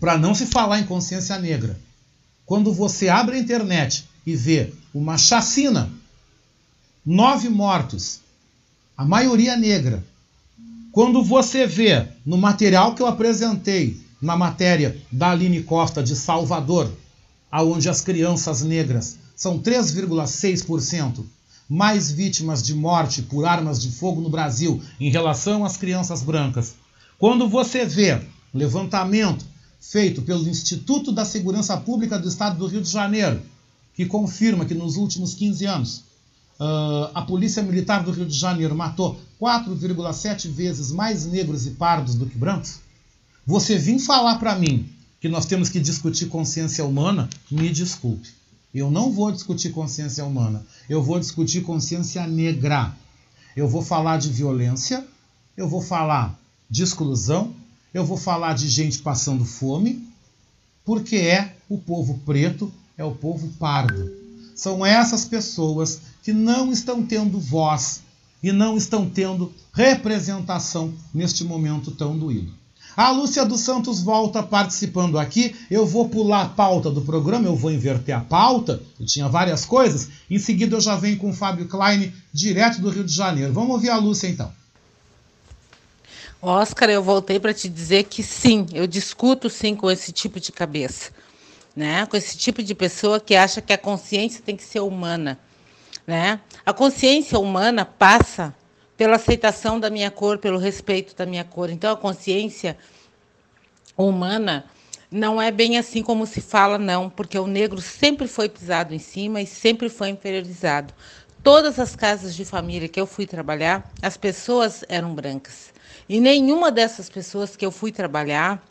para não se falar em consciência negra, quando você abre a internet e vê uma chacina, nove mortos, a maioria negra, quando você vê no material que eu apresentei, na matéria da Aline Costa de Salvador, aonde as crianças negras são 3,6% mais vítimas de morte por armas de fogo no Brasil em relação às crianças brancas. Quando você vê levantamento feito pelo Instituto da Segurança Pública do Estado do Rio de Janeiro, que confirma que nos últimos 15 anos Uh, a Polícia Militar do Rio de Janeiro matou 4,7 vezes mais negros e pardos do que brancos? Você vir falar para mim que nós temos que discutir consciência humana, me desculpe. Eu não vou discutir consciência humana, eu vou discutir consciência negra. Eu vou falar de violência, eu vou falar de exclusão, eu vou falar de gente passando fome, porque é o povo preto, é o povo pardo. São essas pessoas que não estão tendo voz e não estão tendo representação neste momento tão doído. A Lúcia dos Santos volta participando aqui. Eu vou pular a pauta do programa, eu vou inverter a pauta. Eu tinha várias coisas. Em seguida eu já venho com o Fábio Klein, direto do Rio de Janeiro. Vamos ouvir a Lúcia então. Oscar, eu voltei para te dizer que sim, eu discuto sim com esse tipo de cabeça, né? Com esse tipo de pessoa que acha que a consciência tem que ser humana, né? A consciência humana passa pela aceitação da minha cor, pelo respeito da minha cor. Então a consciência humana não é bem assim como se fala, não, porque o negro sempre foi pisado em cima e sempre foi inferiorizado. Todas as casas de família que eu fui trabalhar, as pessoas eram brancas. E nenhuma dessas pessoas que eu fui trabalhar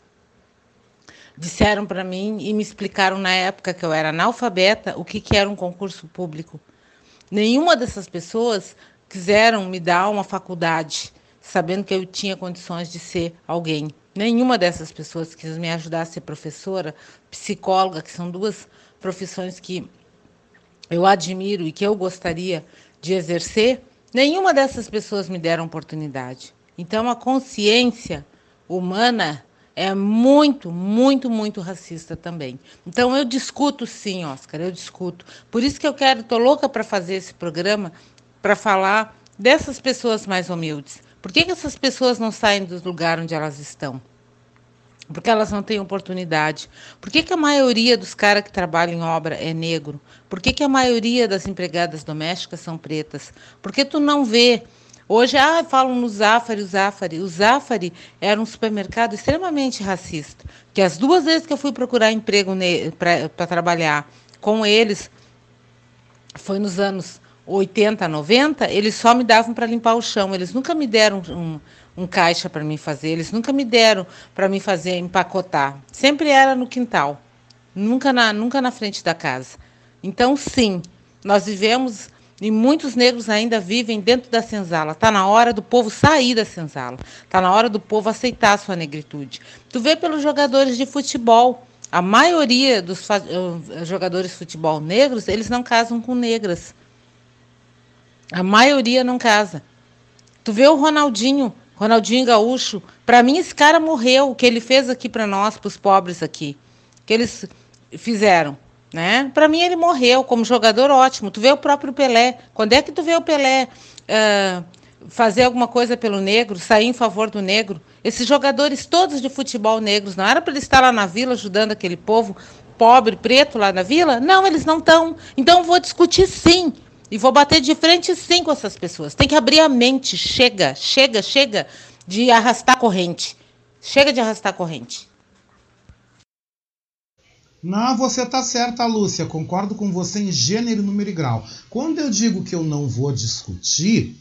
disseram para mim e me explicaram na época que eu era analfabeta o que, que era um concurso público. Nenhuma dessas pessoas quiseram me dar uma faculdade, sabendo que eu tinha condições de ser alguém. Nenhuma dessas pessoas quis me ajudar a ser professora, psicóloga, que são duas profissões que eu admiro e que eu gostaria de exercer. Nenhuma dessas pessoas me deram oportunidade. Então, a consciência humana é muito, muito, muito racista também. Então, eu discuto sim, Oscar, eu discuto. Por isso que eu quero, estou louca para fazer esse programa, para falar dessas pessoas mais humildes. Por que, que essas pessoas não saem do lugar onde elas estão? Porque elas não têm oportunidade. Por que, que a maioria dos caras que trabalham em obra é negro? Por que, que a maioria das empregadas domésticas são pretas? Por que tu não vê Hoje, ah, falam no Zafari, o Zafari. O Zafari era um supermercado extremamente racista. Que as duas vezes que eu fui procurar emprego para trabalhar com eles, foi nos anos 80, 90, eles só me davam para limpar o chão. Eles nunca me deram um, um caixa para mim fazer, eles nunca me deram para mim fazer empacotar. Sempre era no quintal, nunca na, nunca na frente da casa. Então, sim, nós vivemos e muitos negros ainda vivem dentro da senzala. Está na hora do povo sair da senzala. Está na hora do povo aceitar a sua negritude. Tu vê pelos jogadores de futebol. A maioria dos eh, jogadores de futebol negros, eles não casam com negras. A maioria não casa. Tu vê o Ronaldinho, Ronaldinho Gaúcho. Para mim, esse cara morreu. O que ele fez aqui para nós, para os pobres aqui. Que eles fizeram. Né? Para mim, ele morreu como jogador ótimo. Tu vê o próprio Pelé. Quando é que tu vê o Pelé uh, fazer alguma coisa pelo negro, sair em favor do negro? Esses jogadores todos de futebol negros, não era para eles estar lá na vila ajudando aquele povo pobre, preto lá na vila? Não, eles não estão. Então, vou discutir sim. E vou bater de frente sim com essas pessoas. Tem que abrir a mente. Chega, chega, chega de arrastar corrente. Chega de arrastar corrente. Não, você tá certa, Lúcia. Concordo com você em gênero, número e grau. Quando eu digo que eu não vou discutir,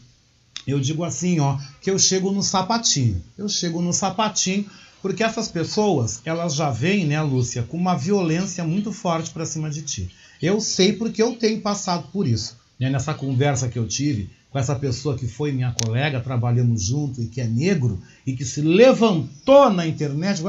eu digo assim, ó, que eu chego no sapatinho. Eu chego no sapatinho porque essas pessoas, elas já vêm, né, Lúcia, com uma violência muito forte para cima de ti. Eu sei porque eu tenho passado por isso. Né? Nessa conversa que eu tive com essa pessoa que foi minha colega, trabalhamos junto e que é negro e que se levantou na internet,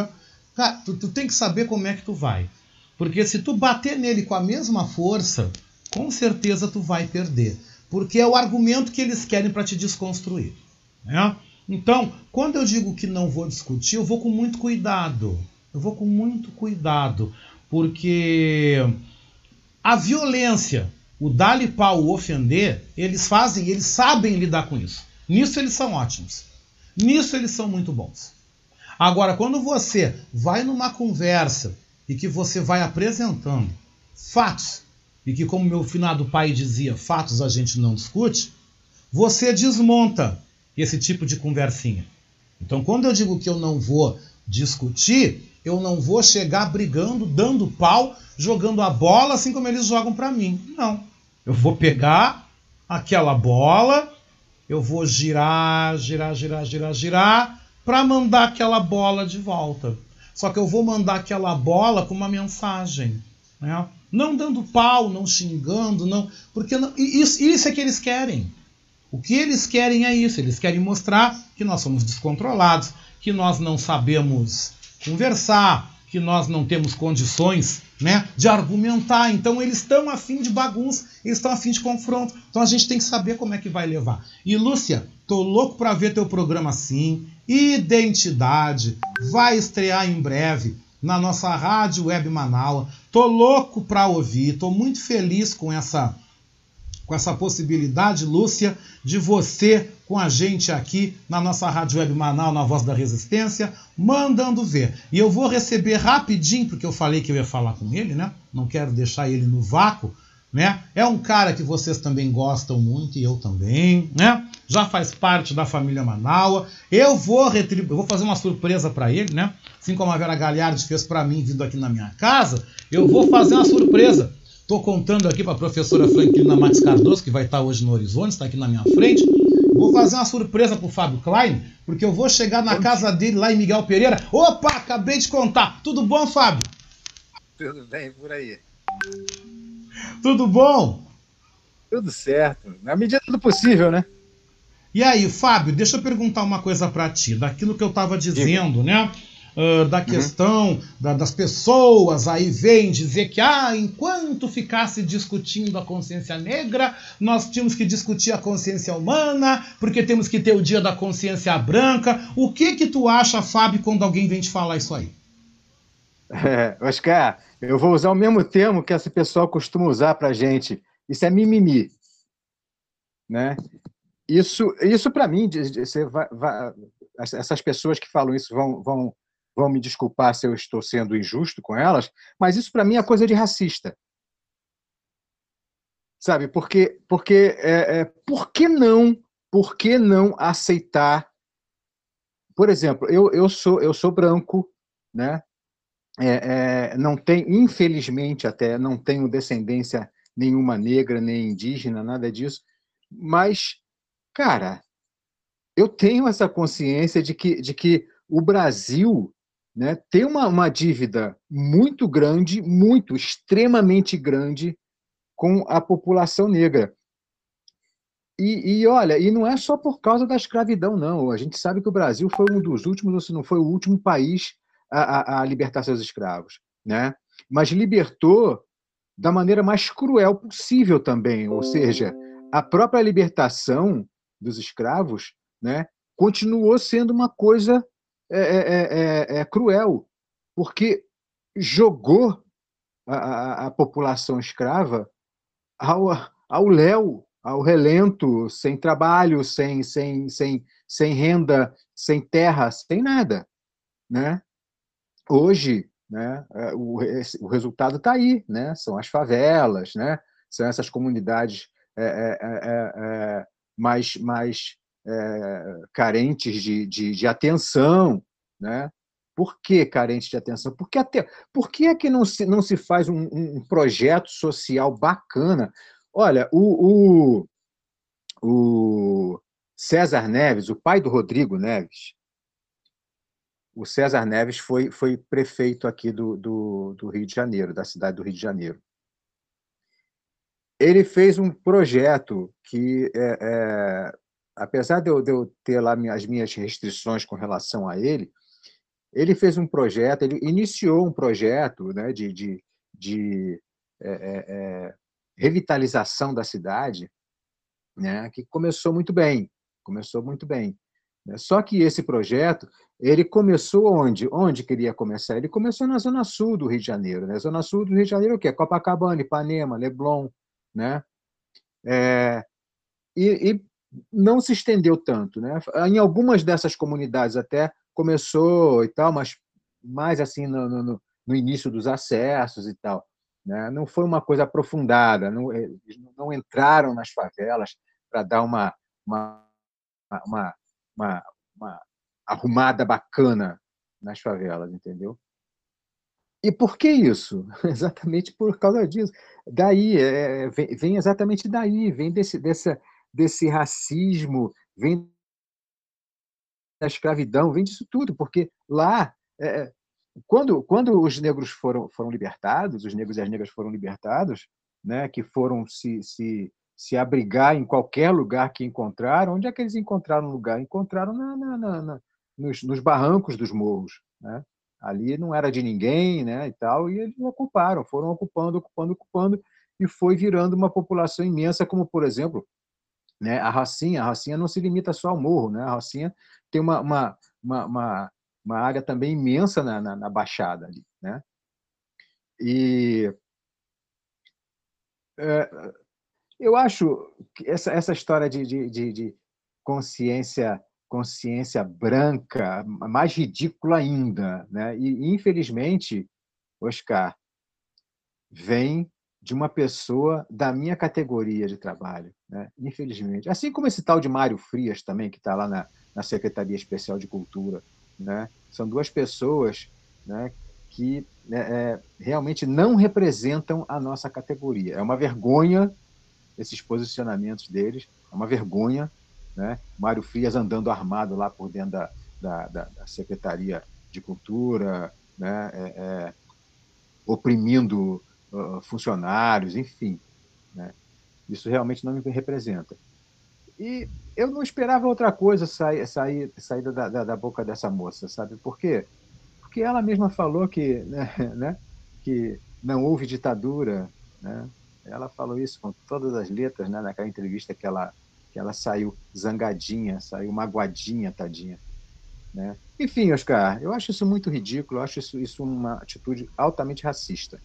cara, tu, tu tem que saber como é que tu vai. Porque se tu bater nele com a mesma força, com certeza tu vai perder. Porque é o argumento que eles querem para te desconstruir. Né? Então, quando eu digo que não vou discutir, eu vou com muito cuidado. Eu vou com muito cuidado. Porque a violência, o dar-lhe pau, o ofender, eles fazem, eles sabem lidar com isso. Nisso eles são ótimos. Nisso eles são muito bons. Agora, quando você vai numa conversa e que você vai apresentando fatos, e que, como meu finado pai dizia, fatos a gente não discute, você desmonta esse tipo de conversinha. Então, quando eu digo que eu não vou discutir, eu não vou chegar brigando, dando pau, jogando a bola assim como eles jogam para mim. Não. Eu vou pegar aquela bola, eu vou girar, girar, girar, girar, girar, para mandar aquela bola de volta. Só que eu vou mandar aquela bola com uma mensagem. Né? Não dando pau, não xingando, não. Porque não, isso, isso é que eles querem. O que eles querem é isso. Eles querem mostrar que nós somos descontrolados, que nós não sabemos conversar, que nós não temos condições né, de argumentar. Então eles estão afim de bagunça, eles estão afim de confronto. Então a gente tem que saber como é que vai levar. E Lúcia, tô louco para ver teu programa assim. Identidade vai estrear em breve na nossa rádio Web Manaus. Tô louco para ouvir, tô muito feliz com essa com essa possibilidade, Lúcia, de você com a gente aqui na nossa Rádio Web Manaus, na Voz da Resistência, mandando ver. E eu vou receber rapidinho, porque eu falei que eu ia falar com ele, né? Não quero deixar ele no vácuo, né? É um cara que vocês também gostam muito e eu também, né? Já faz parte da família Manaua. Eu vou retribuir, vou fazer uma surpresa para ele, né? Assim como a Vera Galhardi fez para mim vindo aqui na minha casa, eu vou fazer uma surpresa. Estou contando aqui para a professora Franklina Matos Cardoso, que vai estar hoje no Horizonte, está aqui na minha frente. Vou fazer uma surpresa pro Fábio Klein, porque eu vou chegar na casa dele lá em Miguel Pereira. Opa, acabei de contar. Tudo bom, Fábio? Tudo bem por aí. Tudo bom? Tudo certo. Na medida do possível, né? E aí, Fábio, deixa eu perguntar uma coisa para ti. Daquilo que eu estava dizendo, Diga. né? Uh, da uhum. questão uhum. da, das pessoas aí vem dizer que ah, enquanto ficasse discutindo a consciência negra, nós tínhamos que discutir a consciência humana, porque temos que ter o dia da consciência branca. O que que tu acha, Fábio, quando alguém vem te falar isso aí? É, Oscar, eu vou usar o mesmo termo que esse pessoal costuma usar para gente. Isso é mimimi, né? Isso, isso para mim, vai, vai, essas pessoas que falam isso vão, vão vão me desculpar se eu estou sendo injusto com elas, mas isso para mim é coisa de racista. Sabe? Porque, porque é, é, por que não, por que não aceitar? Por exemplo, eu, eu sou eu sou branco, né? É, é, não tem, infelizmente até, não tenho descendência nenhuma negra, nem indígena, nada disso. Mas, cara, eu tenho essa consciência de que, de que o Brasil né, tem uma, uma dívida muito grande, muito, extremamente grande com a população negra. E, e, olha, e não é só por causa da escravidão, não. A gente sabe que o Brasil foi um dos últimos, ou se não foi o último país a, a, a libertar seus escravos, né? Mas libertou da maneira mais cruel possível também, ou seja, a própria libertação dos escravos, né, continuou sendo uma coisa é é, é, é, é cruel, porque jogou a, a, a população escrava ao, ao léu, ao relento, sem trabalho, sem, sem, sem, sem renda, sem terra, sem nada. Né? Hoje, né, é, o, o resultado está aí, né? são as favelas, né? são essas comunidades é, é, mais, mais é, carentes de, de, de, atenção. Né? Por que carentes de atenção? Porque até, por que é que não se, não se faz um, um projeto social bacana? Olha, o, o, o César Neves, o pai do Rodrigo Neves, o César Neves foi, foi prefeito aqui do, do, do, Rio de Janeiro, da cidade do Rio de Janeiro. Ele fez um projeto que é, apesar de eu, de eu ter lá as minhas restrições com relação a ele, ele fez um projeto, ele iniciou um projeto né, de, de, de é, é, é, revitalização da cidade, né, que começou muito bem, começou muito bem. Né. Só que esse projeto, ele começou onde? Onde queria começar? Ele começou na zona sul do Rio de Janeiro. Né? Zona sul do Rio de Janeiro o quê? Copacabana, Ipanema, Leblon, né? É, e, e não se estendeu tanto. Né? Em algumas dessas comunidades até começou e tal, mas mais assim no, no, no início dos acessos e tal. Né? Não foi uma coisa aprofundada, não, eh, não entraram nas favelas para dar uma, uma, uma, uma, uma arrumada bacana nas favelas, entendeu? e por que isso? Exatamente por causa disso. Daí, é, vem, vem, exatamente daí, vem desse, dessa, desse racismo, vem da escravidão, vem disso tudo, porque lá, é, quando, quando os negros foram, foram libertados, os negros e as negras foram libertados, né, que foram se, se, se abrigar em qualquer lugar que encontraram, onde é que eles encontraram lugar? Encontraram na, na, na, na nos, nos barrancos dos morros, né? ali não era de ninguém, né, e tal, e eles ocuparam, foram ocupando, ocupando, ocupando, e foi virando uma população imensa, como, por exemplo, né, a Rocinha. A Rocinha não se limita só ao morro, né, a Rocinha tem uma, uma, uma, uma, uma área também imensa na, na, na Baixada ali, né, e é, eu acho que essa, essa história de, de, de, de consciência consciência branca, mais ridícula ainda. Né? E, infelizmente, Oscar, vem de uma pessoa da minha categoria de trabalho, né? infelizmente. Assim como esse tal de Mário Frias também, que está lá na, na Secretaria Especial de Cultura. Né? São duas pessoas né, que né, é, realmente não representam a nossa categoria. É uma vergonha esses posicionamentos deles, é uma vergonha né? Mário Frias andando armado lá por dentro da, da, da, da Secretaria de Cultura, né? É, é, oprimindo uh, funcionários, enfim. Né? Isso realmente não me representa. E eu não esperava outra coisa sair, sair, sair da, da, da, boca dessa moça, sabe por quê? Porque ela mesma falou que, né, né, que não houve ditadura, né? Ela falou isso com todas as letras, né, naquela entrevista que ela que ela saiu zangadinha, saiu magoadinha, tadinha. Né? Enfim, Oscar, eu acho isso muito ridículo, eu acho isso, isso uma atitude altamente racista.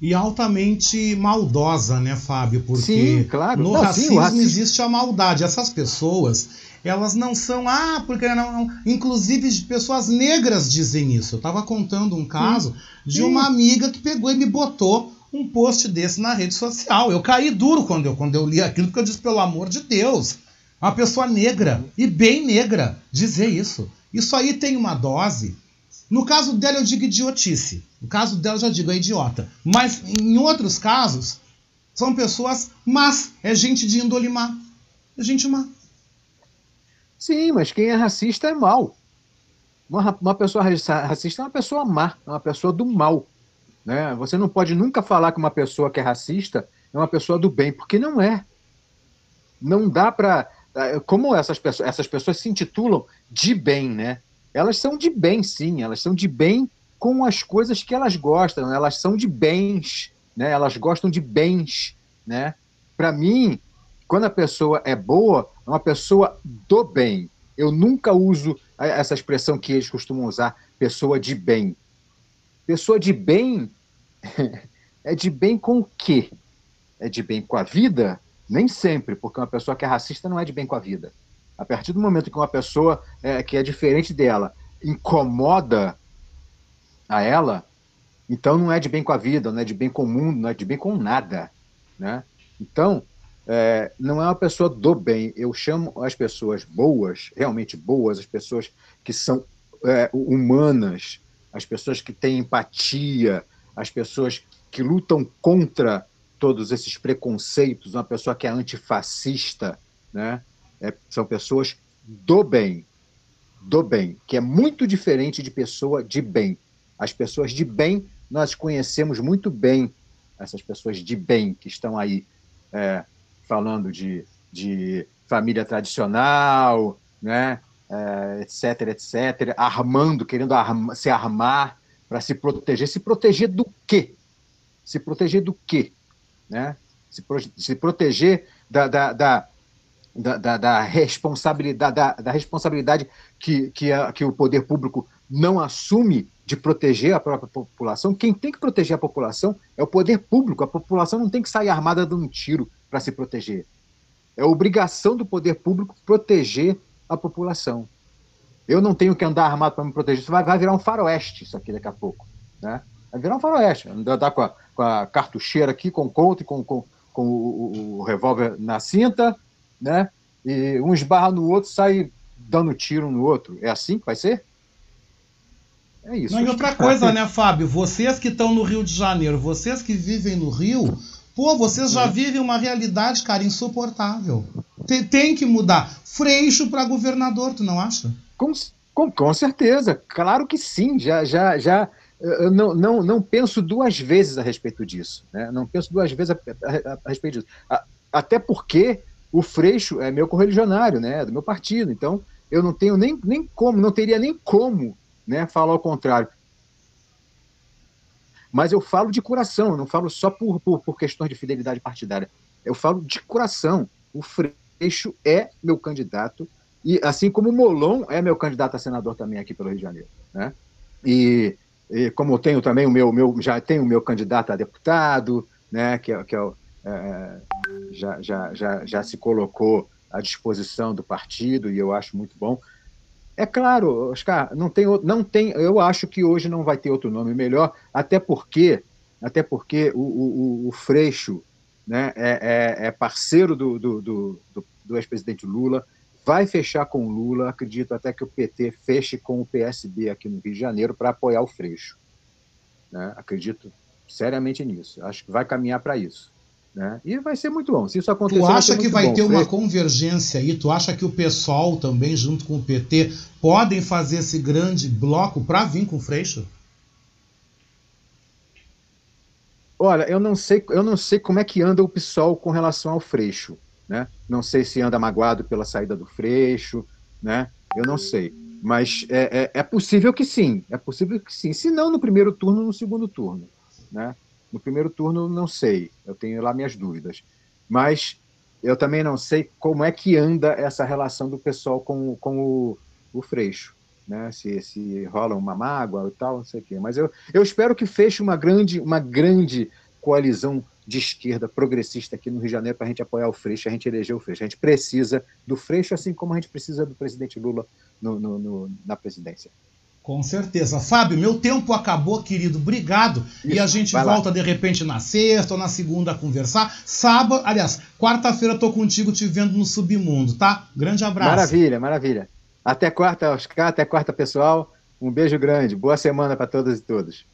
E altamente maldosa, né, Fábio? Porque sim, claro. no não, racismo, sim, racismo, existe a maldade. Essas pessoas, elas não são. Ah, porque não. não. Inclusive, pessoas negras dizem isso. Eu estava contando um caso sim, de sim. uma amiga que pegou e me botou um post desse na rede social. Eu caí duro quando eu, quando eu li aquilo, porque eu disse, pelo amor de Deus, uma pessoa negra, e bem negra, dizer isso. Isso aí tem uma dose. No caso dela, eu digo idiotice. No caso dela, eu já digo é idiota. Mas em outros casos, são pessoas más. É gente de índole má. É gente má. Sim, mas quem é racista é mal. Uma, uma pessoa racista é uma pessoa má, é uma pessoa do mal. Né? Você não pode nunca falar que uma pessoa que é racista é uma pessoa do bem, porque não é. Não dá para. Eh, como essas essas pessoas se intitulam de bem, né? Elas são de bem, sim, elas são de bem com as coisas que elas gostam, elas são de bens, né? Elas gostam de bens, né? Para mim, quando a pessoa é boa, é uma pessoa do bem. Eu nunca uso essa expressão que eles costumam usar, pessoa de bem. Pessoa de bem é de bem com o quê? É de bem com a vida? Nem sempre, porque uma pessoa que é racista não é de bem com a vida. A partir do momento que uma pessoa é, que é diferente dela incomoda a ela, então não é de bem com a vida, não é de bem com o mundo, não é de bem com nada. Né? Então, é, não é uma pessoa do bem. Eu chamo as pessoas boas, realmente boas, as pessoas que são é, humanas, as pessoas que têm empatia, as pessoas que lutam contra todos esses preconceitos, uma pessoa que é antifascista, né? É, são pessoas do bem, do bem, que é muito diferente de pessoa de bem. As pessoas de bem, nós conhecemos muito bem essas pessoas de bem que estão aí é, falando de, de família tradicional, né? É, etc, etc, armando, querendo arma, se armar para se proteger. Se proteger do quê? Se proteger do quê? Né? Se, pro, se proteger da, da, da, da, da responsabilidade, da, da, responsabilidade que, que, a, que o poder público não assume de proteger a própria população. Quem tem que proteger a população é o poder público. A população não tem que sair armada dando um tiro para se proteger. É obrigação do poder público proteger a população. Eu não tenho que andar armado para me proteger. Isso vai, vai virar um faroeste, isso aqui daqui a pouco. Né? Vai virar um faroeste. Andar com a, com a cartucheira aqui, com o colt, com, com, com o, o, o revólver na cinta, né? e um esbarra no outro, sai dando tiro no outro. É assim que vai ser? É isso. Não, e outra coisa, né, Fábio? Vocês que estão no Rio de Janeiro, vocês que vivem no Rio, pô, vocês já vivem uma realidade, cara, insuportável. Tem, tem que mudar. Freixo para governador, tu não acha? Com, com, com certeza, claro que sim. Já, já, já. Eu não, não, não penso duas vezes a respeito disso. Né? Não penso duas vezes a, a, a respeito disso. A, até porque o Freixo é meu correligionário, né? Do meu partido. Então, eu não tenho nem, nem como, não teria nem como né, falar o contrário. Mas eu falo de coração, eu não falo só por, por, por questões de fidelidade partidária. Eu falo de coração. O Freixo é meu candidato, e assim como o Molon é meu candidato a senador também aqui pelo Rio de Janeiro. Né? E, e como eu tenho também o meu, meu já tenho o meu candidato a deputado, né, que, é, que é, é, já, já, já, já se colocou à disposição do partido, e eu acho muito bom. É claro, Oscar, não tem, não tem, eu acho que hoje não vai ter outro nome melhor, até porque, até porque o, o, o Freixo né, é, é, é parceiro do, do, do, do ex-presidente Lula, vai fechar com o Lula, acredito até que o PT feche com o PSB aqui no Rio de Janeiro para apoiar o Freixo. Né? Acredito seriamente nisso, acho que vai caminhar para isso. Né? E vai ser muito bom. Se isso acontecer. Tu acha vai que vai bom. ter uma convergência aí? Tu acha que o PSOL também, junto com o PT, podem fazer esse grande bloco para vir com o Freixo? Olha, eu não sei, eu não sei como é que anda o PSOL com relação ao Freixo, né? Não sei se anda magoado pela saída do Freixo, né? Eu não sei. Mas é, é, é possível que sim, é possível que sim. Se não no primeiro turno, no segundo turno, né? No primeiro turno, não sei, eu tenho lá minhas dúvidas. Mas eu também não sei como é que anda essa relação do pessoal com, com o, o Freixo. Né? Se, se rola uma mágoa e tal, não sei o quê. Mas eu, eu espero que feche uma grande, uma grande coalizão de esquerda progressista aqui no Rio de Janeiro para a gente apoiar o Freixo, a gente eleger o Freixo. A gente precisa do Freixo, assim como a gente precisa do presidente Lula no, no, no, na presidência. Com certeza. Fábio, meu tempo acabou, querido. Obrigado. Isso, e a gente volta lá. de repente na sexta ou na segunda a conversar. Sábado, aliás, quarta-feira eu tô contigo te vendo no submundo, tá? Grande abraço. Maravilha, maravilha. Até quarta, Oscar, até quarta, pessoal. Um beijo grande. Boa semana para todas e todos.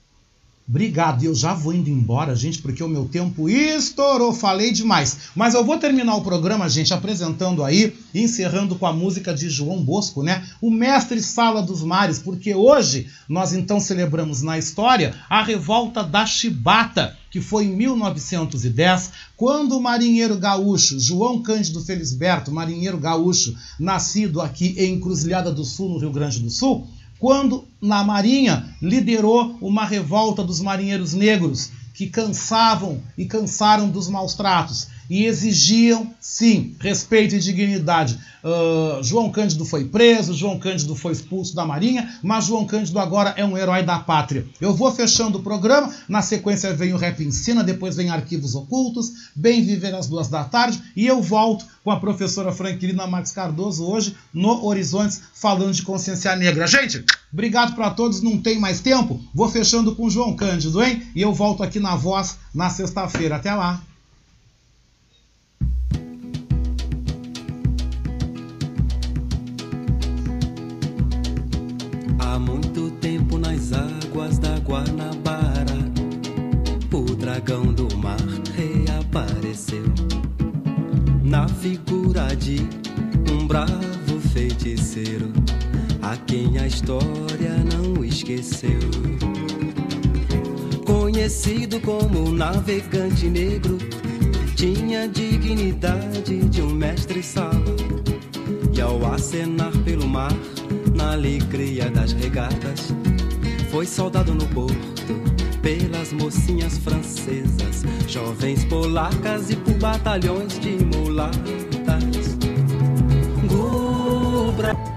Obrigado, eu já vou indo embora, gente, porque o meu tempo estourou, falei demais. Mas eu vou terminar o programa, gente, apresentando aí, encerrando com a música de João Bosco, né? O mestre Sala dos Mares, porque hoje nós então celebramos na história a revolta da Chibata, que foi em 1910, quando o marinheiro gaúcho João Cândido Felisberto, marinheiro gaúcho, nascido aqui em Cruzilhada do Sul, no Rio Grande do Sul, quando na Marinha liderou uma revolta dos marinheiros negros que cansavam e cansaram dos maus tratos e exigiam, sim, respeito e dignidade. Uh, João Cândido foi preso, João Cândido foi expulso da Marinha, mas João Cândido agora é um herói da pátria. Eu vou fechando o programa, na sequência vem o Rap Ensina, depois vem Arquivos Ocultos, Bem Viver às duas da tarde, e eu volto com a professora Franquilina Marques Cardoso hoje no Horizontes, falando de consciência negra. Gente, obrigado para todos, não tem mais tempo, vou fechando com João Cândido, hein? E eu volto aqui na voz na sexta-feira. Até lá! Guanabara, o dragão do mar reapareceu na figura de um bravo feiticeiro, a quem a história não esqueceu. Conhecido como navegante negro, tinha dignidade de um mestre-sala, e ao acenar pelo mar na alegria das regatas. Foi soldado no porto pelas mocinhas francesas, jovens polacas e por batalhões de mulatas. Gubra